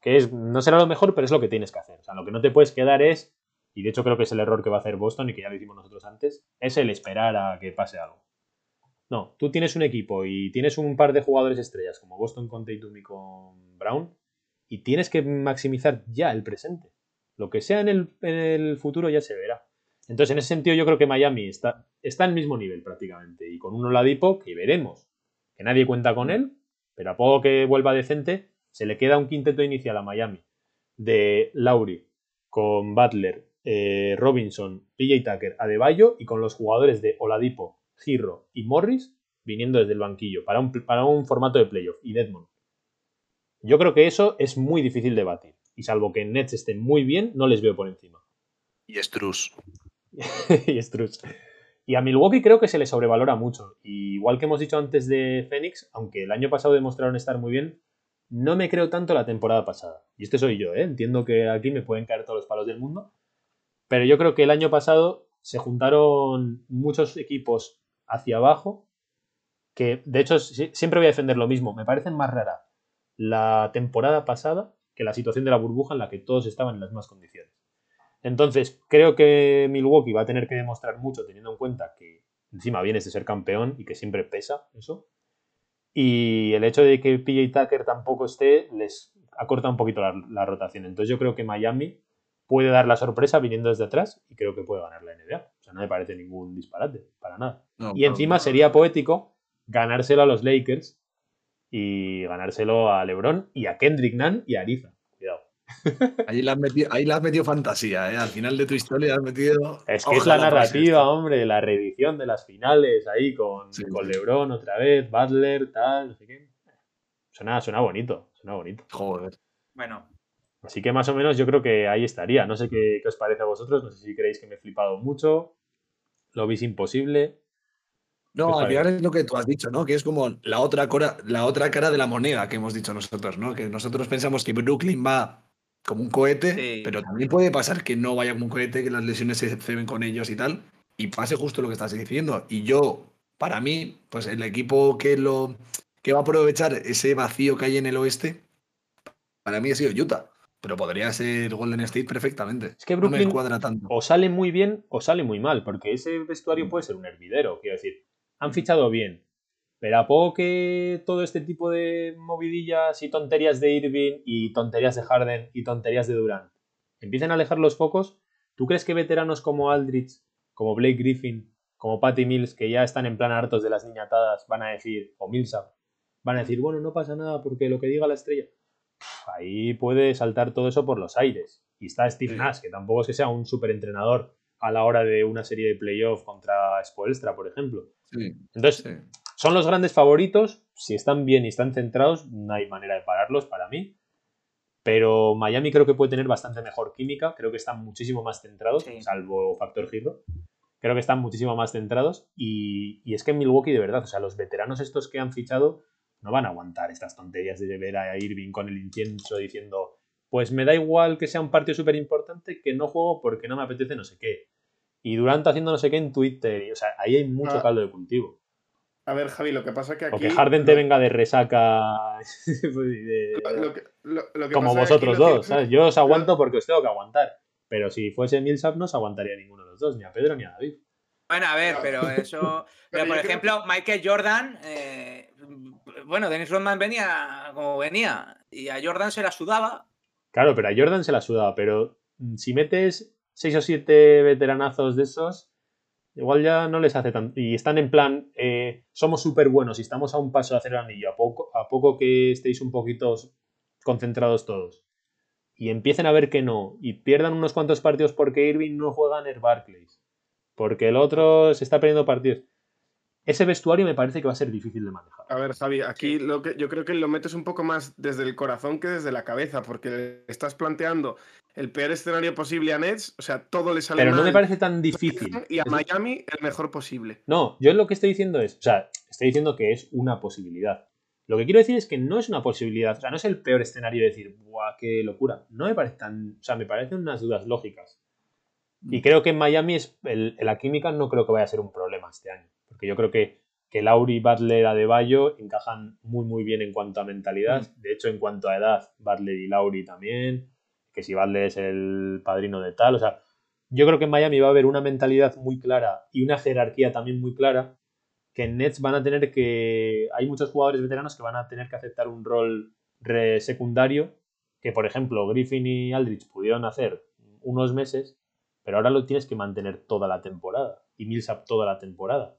Que es, no será lo mejor, pero es lo que tienes que hacer. O sea, lo que no te puedes quedar es, y de hecho creo que es el error que va a hacer Boston y que ya lo hicimos nosotros antes, es el esperar a que pase algo. No, tú tienes un equipo y tienes un par de jugadores estrellas como Boston con Tatum y con Brown y tienes que maximizar ya el presente. Lo que sea en el, futuro ya se verá. Entonces, en ese sentido, yo creo que Miami está, está al mismo nivel prácticamente. Y con un Oladipo que veremos. Que nadie cuenta con él, pero a poco que vuelva decente, se le queda un quinteto inicial a Miami. De Lauri, con Butler, eh, Robinson, PJ Tucker, Adebayo y con los jugadores de Oladipo, Girro y Morris viniendo desde el banquillo para un, formato de playoff y Deadmond. Yo creo que eso es muy difícil de batir. Y salvo que Nets estén muy bien, no les veo por encima. Y Struz. y Struz. Y a Milwaukee creo que se les sobrevalora mucho. igual que hemos dicho antes de Phoenix, aunque el año pasado demostraron estar muy bien, no me creo tanto la temporada pasada. Y este soy yo, ¿eh? Entiendo que aquí me pueden caer todos los palos del mundo. Pero yo creo que el año pasado se juntaron muchos equipos hacia abajo que, de hecho, siempre voy a defender lo mismo. Me parece más rara la temporada pasada que la situación de la burbuja en la que todos estaban en las mismas condiciones. Entonces, creo que Milwaukee va a tener que demostrar mucho teniendo en cuenta que encima vienes de ser campeón y que siempre pesa eso. Y el hecho de que PJ Tucker tampoco esté les acorta un poquito la, la rotación. Entonces yo creo que Miami puede dar la sorpresa viniendo desde atrás y creo que puede ganar la NBA. O sea, no me parece ningún disparate, para nada. y encima sería poético ganárselo a los Lakers y ganárselo a LeBron y a Kendrick Nunn y a Ariza. Cuidado. Ahí le has metido, ahí has metido fantasía, ¿eh? Al final de tu historia has metido. Es que es la narrativa, hombre, la reedición de las finales ahí con, con LeBron otra vez, Butler, tal, no sé qué. Suena, suena bonito, suena bonito. Joder. Bueno, Así que más o menos yo creo que ahí estaría. No sé qué, os parece a vosotros, no sé si creéis que me he flipado mucho, lo veis imposible. No, al final es lo que tú has dicho, ¿no? Que es como la otra, cara, la otra cara de la moneda que hemos dicho nosotros, ¿no? Que nosotros pensamos que Brooklyn va como un cohete, pero también puede pasar que no vaya como un cohete, que las lesiones se ceben con ellos y tal, y pase justo lo que estás diciendo. Y yo, para mí, pues el equipo que lo que va a aprovechar ese vacío que hay en el oeste, para mí ha sido Utah. Pero podría ser Golden State perfectamente. Es que Brooklyn cuadra tanto. o sale muy bien o sale muy mal, porque ese vestuario puede ser un hervidero. Quiero decir, han fichado bien, pero a poco que todo este tipo de movidillas y tonterías de Irving y tonterías de Harden y tonterías de Durant empiecen a alejar los focos, ¿tú crees que veteranos como Aldrich, como Blake Griffin, como Patty Mills, que ya están en plan hartos de las niñatadas, van a decir, o Millsap, van a decir, bueno, no pasa nada porque lo que diga la estrella. ahí puede saltar todo eso por los aires. Y está Steve Nash, que tampoco es que sea un superentrenador a la hora de una serie de playoff contra Spoelstra, por ejemplo. Entonces, son los grandes favoritos. Si están bien y están centrados, no hay manera de pararlos para mí. Pero Miami creo que puede tener bastante mejor química. Creo que están muchísimo más centrados, salvo factor giro creo que están muchísimo más centrados. Y, es que en Milwaukee, de verdad, o sea, los veteranos estos que han fichado no van a aguantar estas tonterías de ver a Irving con el incienso diciendo, pues me da igual que sea un partido súper importante, que no juego porque no me apetece no sé qué. Y Durant haciendo no sé qué en Twitter. Y, o sea, ahí hay mucho ah. caldo de cultivo. A ver, Javi, lo que pasa es que aquí. O que Harden te venga de resaca. como vosotros dos, ¿sabes? Yo os aguanto porque os tengo que aguantar. Pero si fuese Millsap, no se aguantaría ninguno de los dos, ni a Pedro ni a David. Bueno, a ver, pero eso. pero, por ejemplo, Michael Jordan. Eh, bueno, Dennis Rodman venía como venía. Y a Jordan se la sudaba. Claro, pero a Jordan se la sudaba. Pero mm, si metes seis o siete veteranazos de esos, igual ya no les hace tanto. Y están en plan, eh, somos súper buenos y estamos a un paso de hacer el anillo. A poco, a poco que estéis un poquito concentrados todos y empiecen a ver que no y pierdan unos cuantos partidos porque Irving no juega en el Barclays, porque el otro se está perdiendo partidos. Ese vestuario me parece que va a ser difícil de manejar. A ver, Javi, aquí lo que, yo creo que lo metes un poco más desde el corazón que desde la cabeza, porque estás planteando el peor escenario posible a Nets, o sea, todo le sale Pero no me parece tan difícil. Y a Miami el mejor posible. No, yo lo que estoy diciendo es, o sea, estoy diciendo que es una posibilidad. Lo que quiero decir es que no es una posibilidad, o sea, no es el peor escenario de decir, ¡buah, qué locura! No me parece tan, o sea, me parecen unas dudas lógicas. Y creo que en Miami es, la química no creo que vaya a ser un problema este año, porque yo creo que, que Lauri, Butler, Adebayo encajan muy, muy bien en cuanto a mentalidad. Mm. De hecho, en cuanto a edad, Butler y Lauri también, que si Butler es el padrino de tal, o sea, yo creo que en Miami va a haber una mentalidad muy clara y una jerarquía también muy clara que en Nets van a tener que. Hay muchos jugadores veteranos que van a tener que aceptar un rol secundario que, por ejemplo, Griffin y Aldrich pudieron hacer unos meses, pero ahora lo tienes que mantener toda la temporada y Millsap toda la temporada.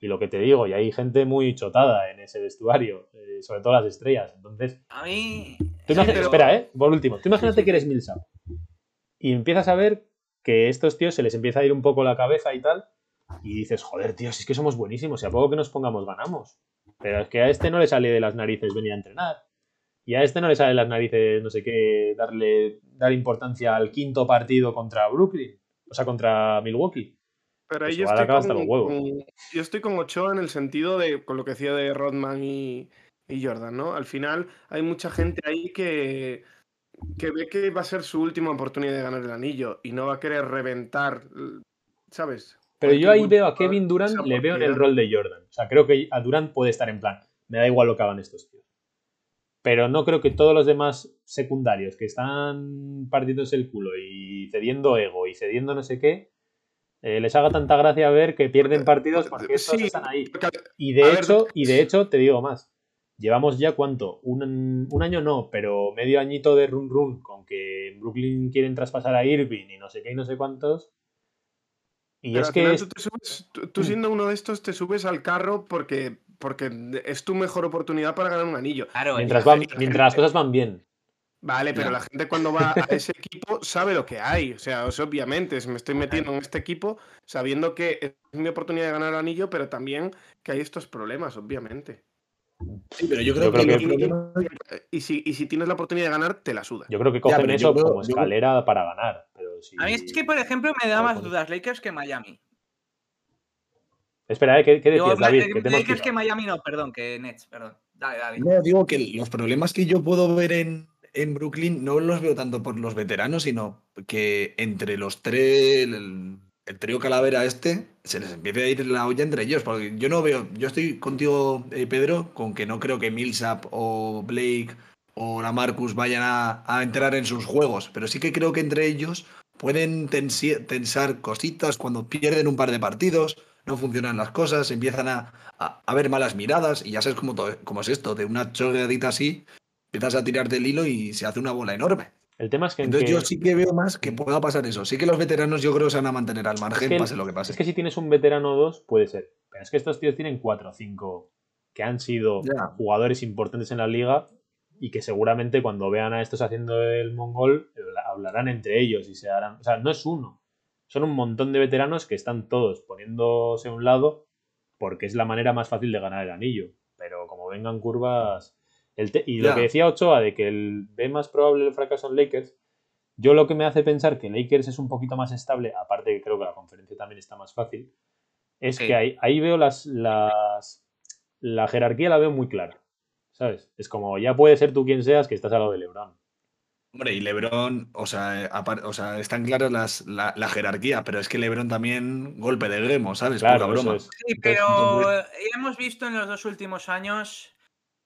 Y lo que te digo, y hay gente muy chotada en ese vestuario, eh, sobre todo las estrellas. Entonces. A mí. Espera, ¿eh? Por último, tú imagínate que eres Millsap y empiezas a ver que a estos tíos se les empieza a ir un poco la cabeza y tal y dices, joder, tío, si es que somos buenísimos, y a poco que nos pongamos ganamos. Pero es que a este no le sale de las narices venir a entrenar. Y a este no le sale de las narices, no sé qué, darle dar importancia al quinto partido contra Brooklyn, o sea, contra Milwaukee. Pero ahí pues yo, estoy con, yo estoy con Ochoa en el sentido de, con lo que decía de Rodman y, y Jordan, ¿no? Al final hay mucha gente ahí que, que ve que va a ser su última oportunidad de ganar el anillo y no va a querer reventar, ¿sabes? Pero yo ahí veo a Kevin Durant, le veo en el rol de Jordan. O sea, creo que a Durant puede estar en plan, me da igual lo que hagan estos tíos. Pero no creo que todos los demás secundarios que están partiéndose el culo y cediendo ego y cediendo no sé qué, eh, les haga tanta gracia ver que pierden partidos porque estos están ahí. Y de, hecho, y de hecho, te digo más. Llevamos ya cuánto? Un, un, año no, pero medio añito de run run con que en Brooklyn quieren traspasar a Irving y no sé qué y no sé cuántos. Y es que. Tú, siendo uno de estos, te subes al carro porque, porque es tu mejor oportunidad para ganar un anillo. mientras, mientras las cosas van bien. Vale, pero la gente cuando va a ese equipo sabe lo que hay. O sea, obviamente, me estoy metiendo en este equipo sabiendo que es mi oportunidad de ganar el anillo, pero también que hay estos problemas, obviamente. Sí, pero yo creo, que, y, si, y si tienes la oportunidad de ganar, te la suda. Yo creo que cogen eso como escalera para ganar. A mí es que, por ejemplo, me da más dudas Lakers que Miami. Espera, ¿eh? ¿qué, qué decías, David? Lakers que Miami no, perdón, que Nets, perdón. Dale, David. No, digo que los problemas que yo puedo ver en, en Brooklyn no los veo tanto por los veteranos, sino que entre los tres, el, trío Calavera este, se les empiece a ir la olla entre ellos. Porque yo no veo, yo estoy contigo, eh, Pedro, con que no creo que Millsap o Blake o la Marcus vayan a, a, entrar en sus juegos, pero sí que creo que entre ellos pueden tensar cositas cuando pierden un par de partidos. no funcionan las cosas, empiezan a, a, ver malas miradas y ya sabes cómo, cómo es esto, de una chorreadita así, empiezas a tirar del hilo y se hace una bola enorme. El tema es que. Entonces, yo sí que veo más que pueda pasar eso. Sí que los veteranos, yo creo, se van a mantener al margen, pase lo que pase. Es que si tienes un veterano o dos, puede ser. Pero es que estos tíos tienen cuatro o cinco que han sido jugadores importantes en la liga y que seguramente cuando vean a estos haciendo el mongol hablarán entre ellos y se harán. O sea, no es uno. Son un montón de veteranos que están todos poniéndose a un lado porque es la manera más fácil de ganar el anillo. Pero como vengan curvas y lo que decía Ochoa de que el, ve más probable el fracaso en Lakers, yo lo que me hace pensar que Lakers es un poquito más estable, aparte que creo que la conferencia también está más fácil, es que ahí, ahí veo las, las, la jerarquía la veo muy clara. ¿Sabes? Es como ya puede ser tú quien seas que estás al lado de LeBron. Hombre, y LeBron, o sea, o sea están claras las, la, jerarquía, pero es que LeBron también golpe de gremo, ¿sabes? Claro, broma. Sí, pero hemos visto en los dos últimos años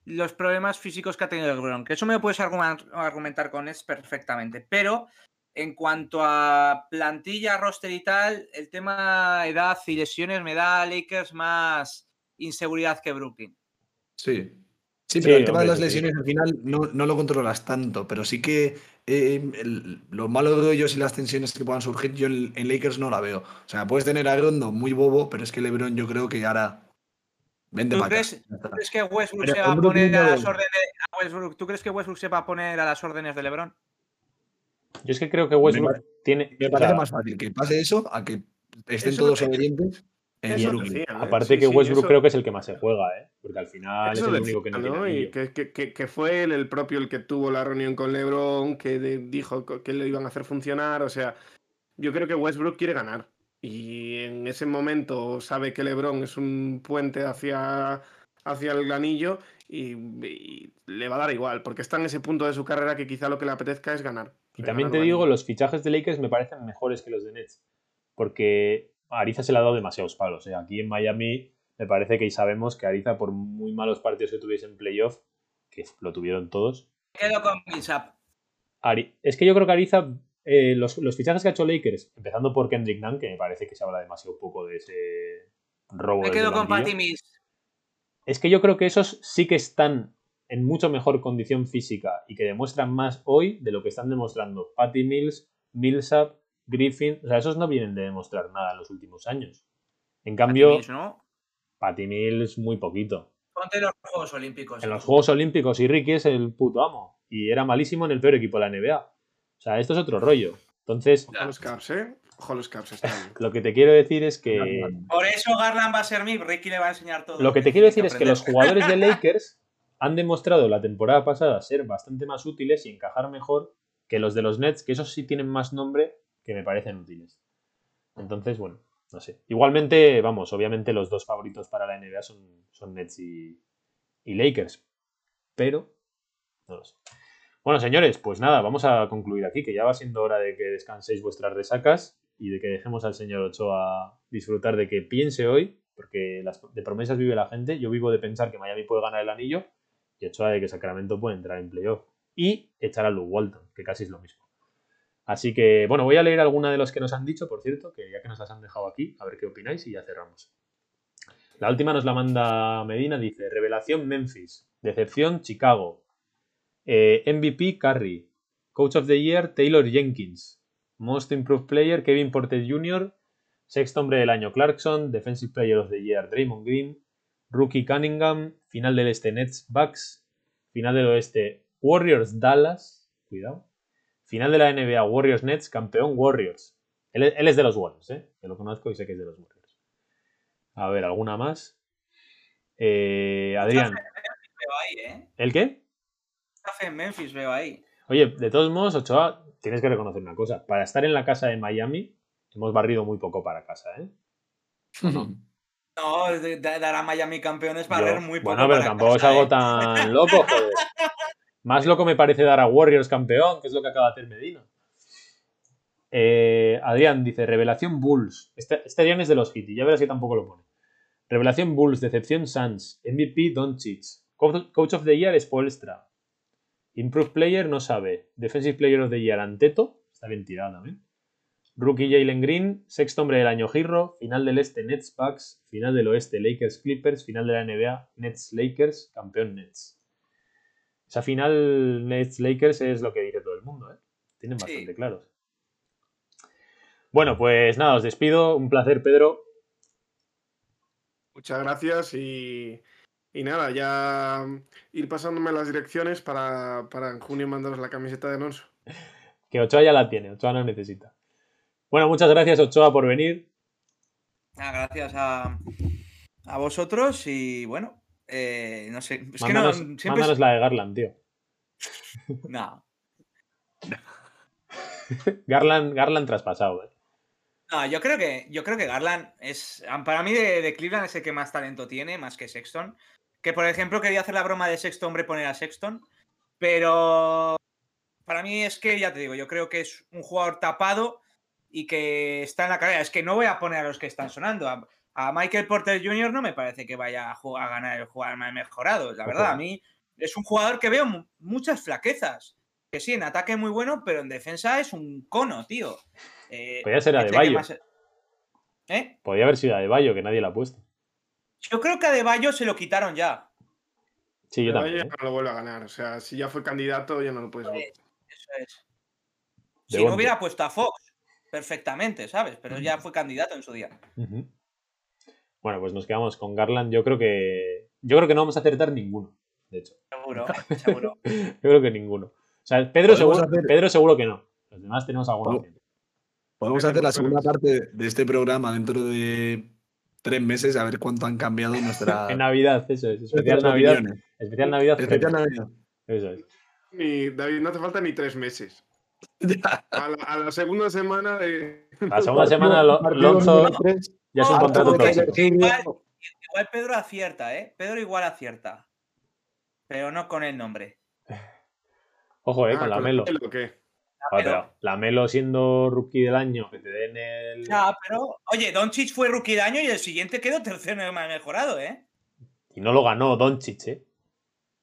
los problemas físicos que ha tenido el LeBron, que eso me lo puedes argumentar con es perfectamente, pero en cuanto a plantilla, roster y tal, el tema edad y lesiones me da a Lakers más inseguridad que Brooklyn. Sí. Sí, pero el tema de las lesiones al final no, lo controlas tanto, pero sí que eh, lo malo de ellos y las tensiones que puedan surgir, yo en, Lakers no la veo. O sea, puedes tener a Rondo muy bobo, pero es que LeBron yo creo que ahora ¿Tú crees, que Westbrook se va a poner a las órdenes ¿Tú crees que Westbrook se va a poner a las órdenes de LeBron? Yo es que creo que Westbrook tiene. Me parece más fácil que pase eso a que estén todos obedientes. Aparte que Westbrook creo que es el que más se juega, ¿eh? porque al final es el único que no, tiene y que, fue el propio el que tuvo la reunión con LeBron, que dijo que le iban a hacer funcionar. O sea, yo creo que Westbrook quiere ganar y en ese momento sabe que LeBron es un puente hacia, hacia el anillo y, le va a dar igual, porque está en ese punto de su carrera que quizá lo que le apetezca es ganar. Y también te digo, los fichajes de Lakers me parecen mejores que los de Nets, porque a Ariza se le ha dado demasiados palos. ¿eh? Aquí en Miami me parece que sabemos que Ariza, por muy malos partidos que tuviese en playoff, que lo tuvieron todos. Quedo con Millsap. Ari es que yo creo que Ariza eh, los, fichajes que ha hecho Lakers, empezando por Kendrick Nunn, que me parece que se habla demasiado poco de ese robo. Me quedo con Patty Mills. Es que yo creo que esos sí que están en mucho mejor condición física y que demuestran más hoy de lo que están demostrando Patty Mills, Millsap, Griffin. O sea, esos no vienen de demostrar nada en los últimos años. En cambio, Patty Mills, ¿no? Patty Mills muy poquito. Ponte los Juegos Olímpicos. En los Juegos Olímpicos y Ricky es el puto amo. Y era malísimo en el peor equipo de la NBA. O sea, esto es otro rollo. Entonces. Ojo los Caps, ¿eh? Ojo los Caps. lo que te quiero decir es que. Por eso Garland va a ser mi, Ricky le va a enseñar todo. Lo que te quiero decir es que los jugadores de Lakers han demostrado la temporada pasada ser bastante más útiles y encajar mejor que los de los Nets, que esos sí tienen más nombre que me parecen útiles. Entonces, bueno, no sé. Igualmente, vamos, obviamente los dos favoritos para la NBA son, son Nets y, y Lakers. Pero, no lo sé. Bueno, señores, pues nada, vamos a concluir aquí, que ya va siendo hora de que descanséis vuestras resacas y de que dejemos al señor Ochoa disfrutar de que piense hoy, porque de promesas vive la gente. Yo vivo de pensar que Miami puede ganar el anillo y Ochoa de que Sacramento puede entrar en playoff y echar a Luke Walton, que casi es lo mismo. Así que, bueno, voy a leer alguna de los que nos han dicho, por cierto, que ya que nos las han dejado aquí, a ver qué opináis y ya cerramos. La última nos la manda Medina, dice, revelación Memphis, decepción Chicago, eh, MVP, Curry. Coach of the Year, Taylor Jenkins. Most Improved Player, Kevin Porter Jr. Sexto hombre del año, Clarkson. Defensive Player of the Year, Draymond Green. Rookie Cunningham. Final del este, Nets Bucks. Final del oeste, Warriors Dallas. Cuidado. Final de la NBA, Warriors Nets. Campeón Warriors. Él, es de los Warriors, ¿eh? Que lo conozco y sé que es de los Warriors. A ver, ¿alguna más? Eh, Adrián. ¿eh? ¿El qué? Café en Memphis, veo ahí. Oye, de todos modos, Ochoa, tienes que reconocer una cosa. Para estar en la casa de Miami, hemos barrido muy poco para casa, ¿eh? No, dar a Miami campeones barrer muy poco. Bueno, pero tampoco es algo ¿eh? tan loco, joder. Más loco me parece dar a Warriors campeón, que es lo que acaba de hacer Medina. Eh, Adrián dice, revelación Bulls. Este, este Adrián es de los Hitty, ya verás que tampoco lo pone. Revelación Bulls, decepción Suns, MVP Doncic, Coach of the Year Spolstra, Improved Player no sabe. Defensive Player of the Year Anteto. Está bien tirado también. Rookie Jalen Green, sexto hombre del año Girro, final del este Nets Bucks, final del oeste Lakers Clippers, final de la NBA Nets Lakers, campeón Nets. Esa final Nets Lakers es lo que dice todo el mundo, ¿eh? Tienen bastante claros. Bueno, pues nada, os despido. Un placer, Pedro. Muchas gracias y, nada, ya ir pasándome las direcciones para, para en junio mandaros la camiseta de Alonso. Que Ochoa ya la tiene, Ochoa no necesita. Bueno, muchas gracias, Ochoa, por venir. gracias a, vosotros y bueno, eh, no sé. Es que no, siempre la de Garland, tío. No. Garland, Garland traspasado, eh. No, yo creo que, yo creo que Garland es. Para mí, de, Cleveland es el que más talento tiene, más que Sexton. Que por ejemplo quería hacer la broma de Sexton, hombre, poner a Sexton. Pero para mí es que, ya te digo, yo creo que es un jugador tapado y que está en la carrera. Es que no voy a poner a los que están sonando. A, Michael Porter Jr. no me parece que vaya a, jugar, a ganar el jugador más mejorado. La verdad, a mí es un jugador que veo muchas flaquezas. Que sí, en ataque muy bueno, pero en defensa es un cono, tío. Eh, Podría ser a De Bayo. ¿Eh? Podría haber sido a De Bayo, que nadie la ha puesto. Yo creo que a De Bayo se lo quitaron ya. Sí, yo también. ¿eh? no lo vuelve a ganar. O sea, si ya fue candidato, ya no lo puedes ver. Eso es. Si no hubiera puesto a Fox, perfectamente, ¿sabes? Pero ya fue candidato en su día. Bueno, pues nos quedamos con Garland. Yo creo que. Yo creo que no vamos a acertar ninguno, de hecho. Seguro, seguro. Yo creo que ninguno. O sea, Pedro seguro, Pedro seguro que no. Los demás tenemos alguna Podemos hacer la segunda parte de este programa dentro de tres meses a ver cuánto han cambiado nuestra. en Navidad, eso es. Especial Navidad. Especial Navidad. Especial Navidad. Eso es. Ni, David, no hace falta ni tres meses. A la, segunda semana de. La segunda semana, Alonso ya se contrato igual, igual Pedro acierta, ¿eh? Pedro igual acierta. Pero no con el nombre. Ojo, ¿eh? Ah, con la Melo. La Melo siendo rookie del año, que te den el. Ya, pero. Oye, Doncic fue rookie del año y el siguiente quedó tercero y más mejorado, ¿eh? Y no lo ganó Doncic, ¿eh?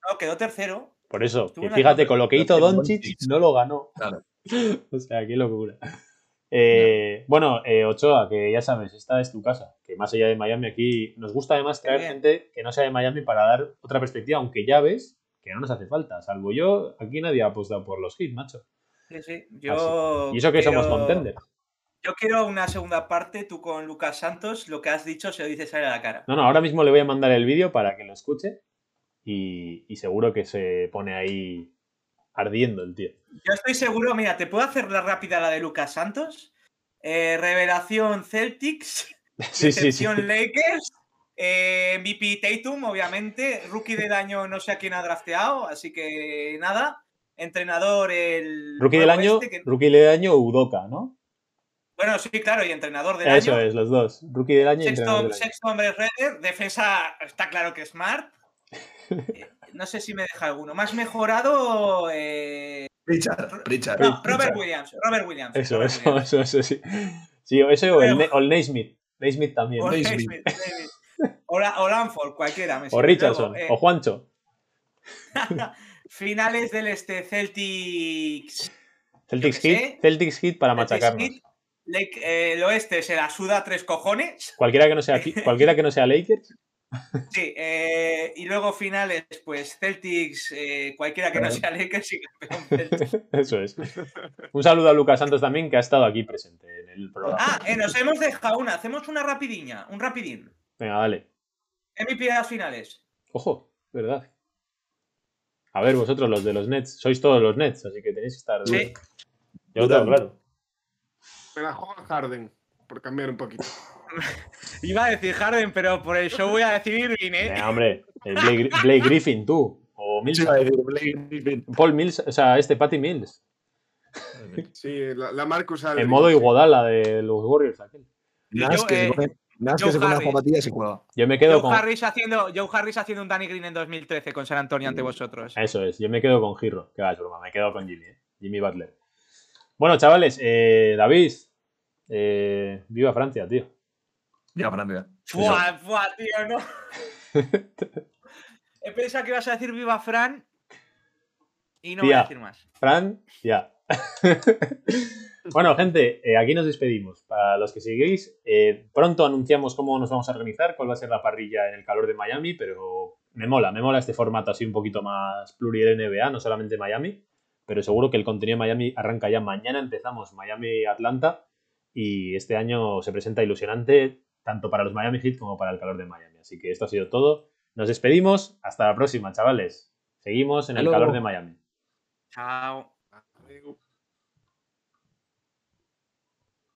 No, quedó tercero. Por eso, y fíjate, con lo que hizo Doncic, no lo ganó. Claro. o sea, qué locura. Eh, bueno, eh, Ochoa, que ya sabes, esta es tu casa, que más allá de Miami aquí nos gusta además traer gente que no sea de Miami para dar otra perspectiva, aunque ya ves que no nos hace falta, salvo yo, aquí nadie ha apostado por los hits, macho. Sí, sí, yo... Y eso que somos contenders. Yo quiero una segunda parte, tú con Lucas Santos, lo que has dicho se lo dices a la cara. No, no, ahora mismo le voy a mandar el vídeo para que lo escuche y, y seguro que se pone ahí ardiendo el tío. Yo estoy seguro, mira, te puedo hacer la rápida la de Lucas Santos. Eh, revelación Celtics. Sí, sí, Lakers. Eh, MVP Tatum, obviamente. Rookie del año, no sé a quién ha drafteado, así que nada. Entrenador, el. Rookie del año, este rookie del año Udoka, ¿no? Bueno, sí, claro, y entrenador del año. Eso es, los dos. Rookie del año y entrenador Sexto hombre Redder. Defensa, está claro que Smart. Eh, no sé si me deja alguno. Más mejorado. Eh... Richard, Richard. No, Robert Williams. Robert Williams. Eso, eso, eso, eso, sí. Sí, ese o el, o Naismith. Naismith también. O Naismith. o, o Lanford, cualquiera. o Richardson. Eh, o Juancho. Finales del este Celtics. Celtics Hit, Celtics Hit para machacarnos. eh, el oeste se la suda tres cojones. Cualquiera que no sea, cualquiera que no sea Lakers. Sí, eh, y luego finales, pues Celtics, eh, cualquiera que no sea Lakers y Eso es. Un saludo a Lucas Santos también, que ha estado aquí presente en el programa. Ah, eh, nos hemos dejado una, hacemos una rapidiña, un rapidín. Venga, dale. MVP de las finales. Ojo, verdad. A ver, vosotros, los de los Nets, sois todos los Nets, así que tenéis que estar. Sí. Yo lo tengo claro. Me la juega Harden, por cambiar un poquito. Iba a decir Harden, pero por el show voy a decir Irving, ¿eh? hombre, Blake, Griffin, tú. O Mills. Paul Mills, o sea, este Patty Mills. Sí, la, Marcus En modo Iguodala de los Warriors, aquel. Nas que, que se pone a zapatillas y juega. Yo me quedo Joe con. Harris haciendo, Joe Harris haciendo un Danny Green en 2013 con San Antonio ante vosotros. Eso es, yo me quedo con Giro. Que va, es broma, me quedo con Jimmy, ¿eh? Jimmy Butler. Bueno, chavales, eh, David, eh, viva Francia, tío. Ya, Francia. Fua, fua, tío, no. He pensado que ibas a decir viva Fran y no voy a decir más. Fran, ya. Bueno, gente, eh, aquí nos despedimos. Para los que seguís, eh, pronto anunciamos cómo nos vamos a organizar, cuál va a ser la parrilla en el calor de Miami, pero me mola, me mola este formato así un poquito más pluriel NBA, no solamente Miami, pero seguro que el contenido de Miami arranca ya mañana, empezamos Miami-Atlanta y este año se presenta ilusionante tanto para los Miami Heat como para el calor de Miami. Así que esto ha sido todo. Nos despedimos. Hasta la próxima, chavales. Seguimos en el calor de Miami. Chao.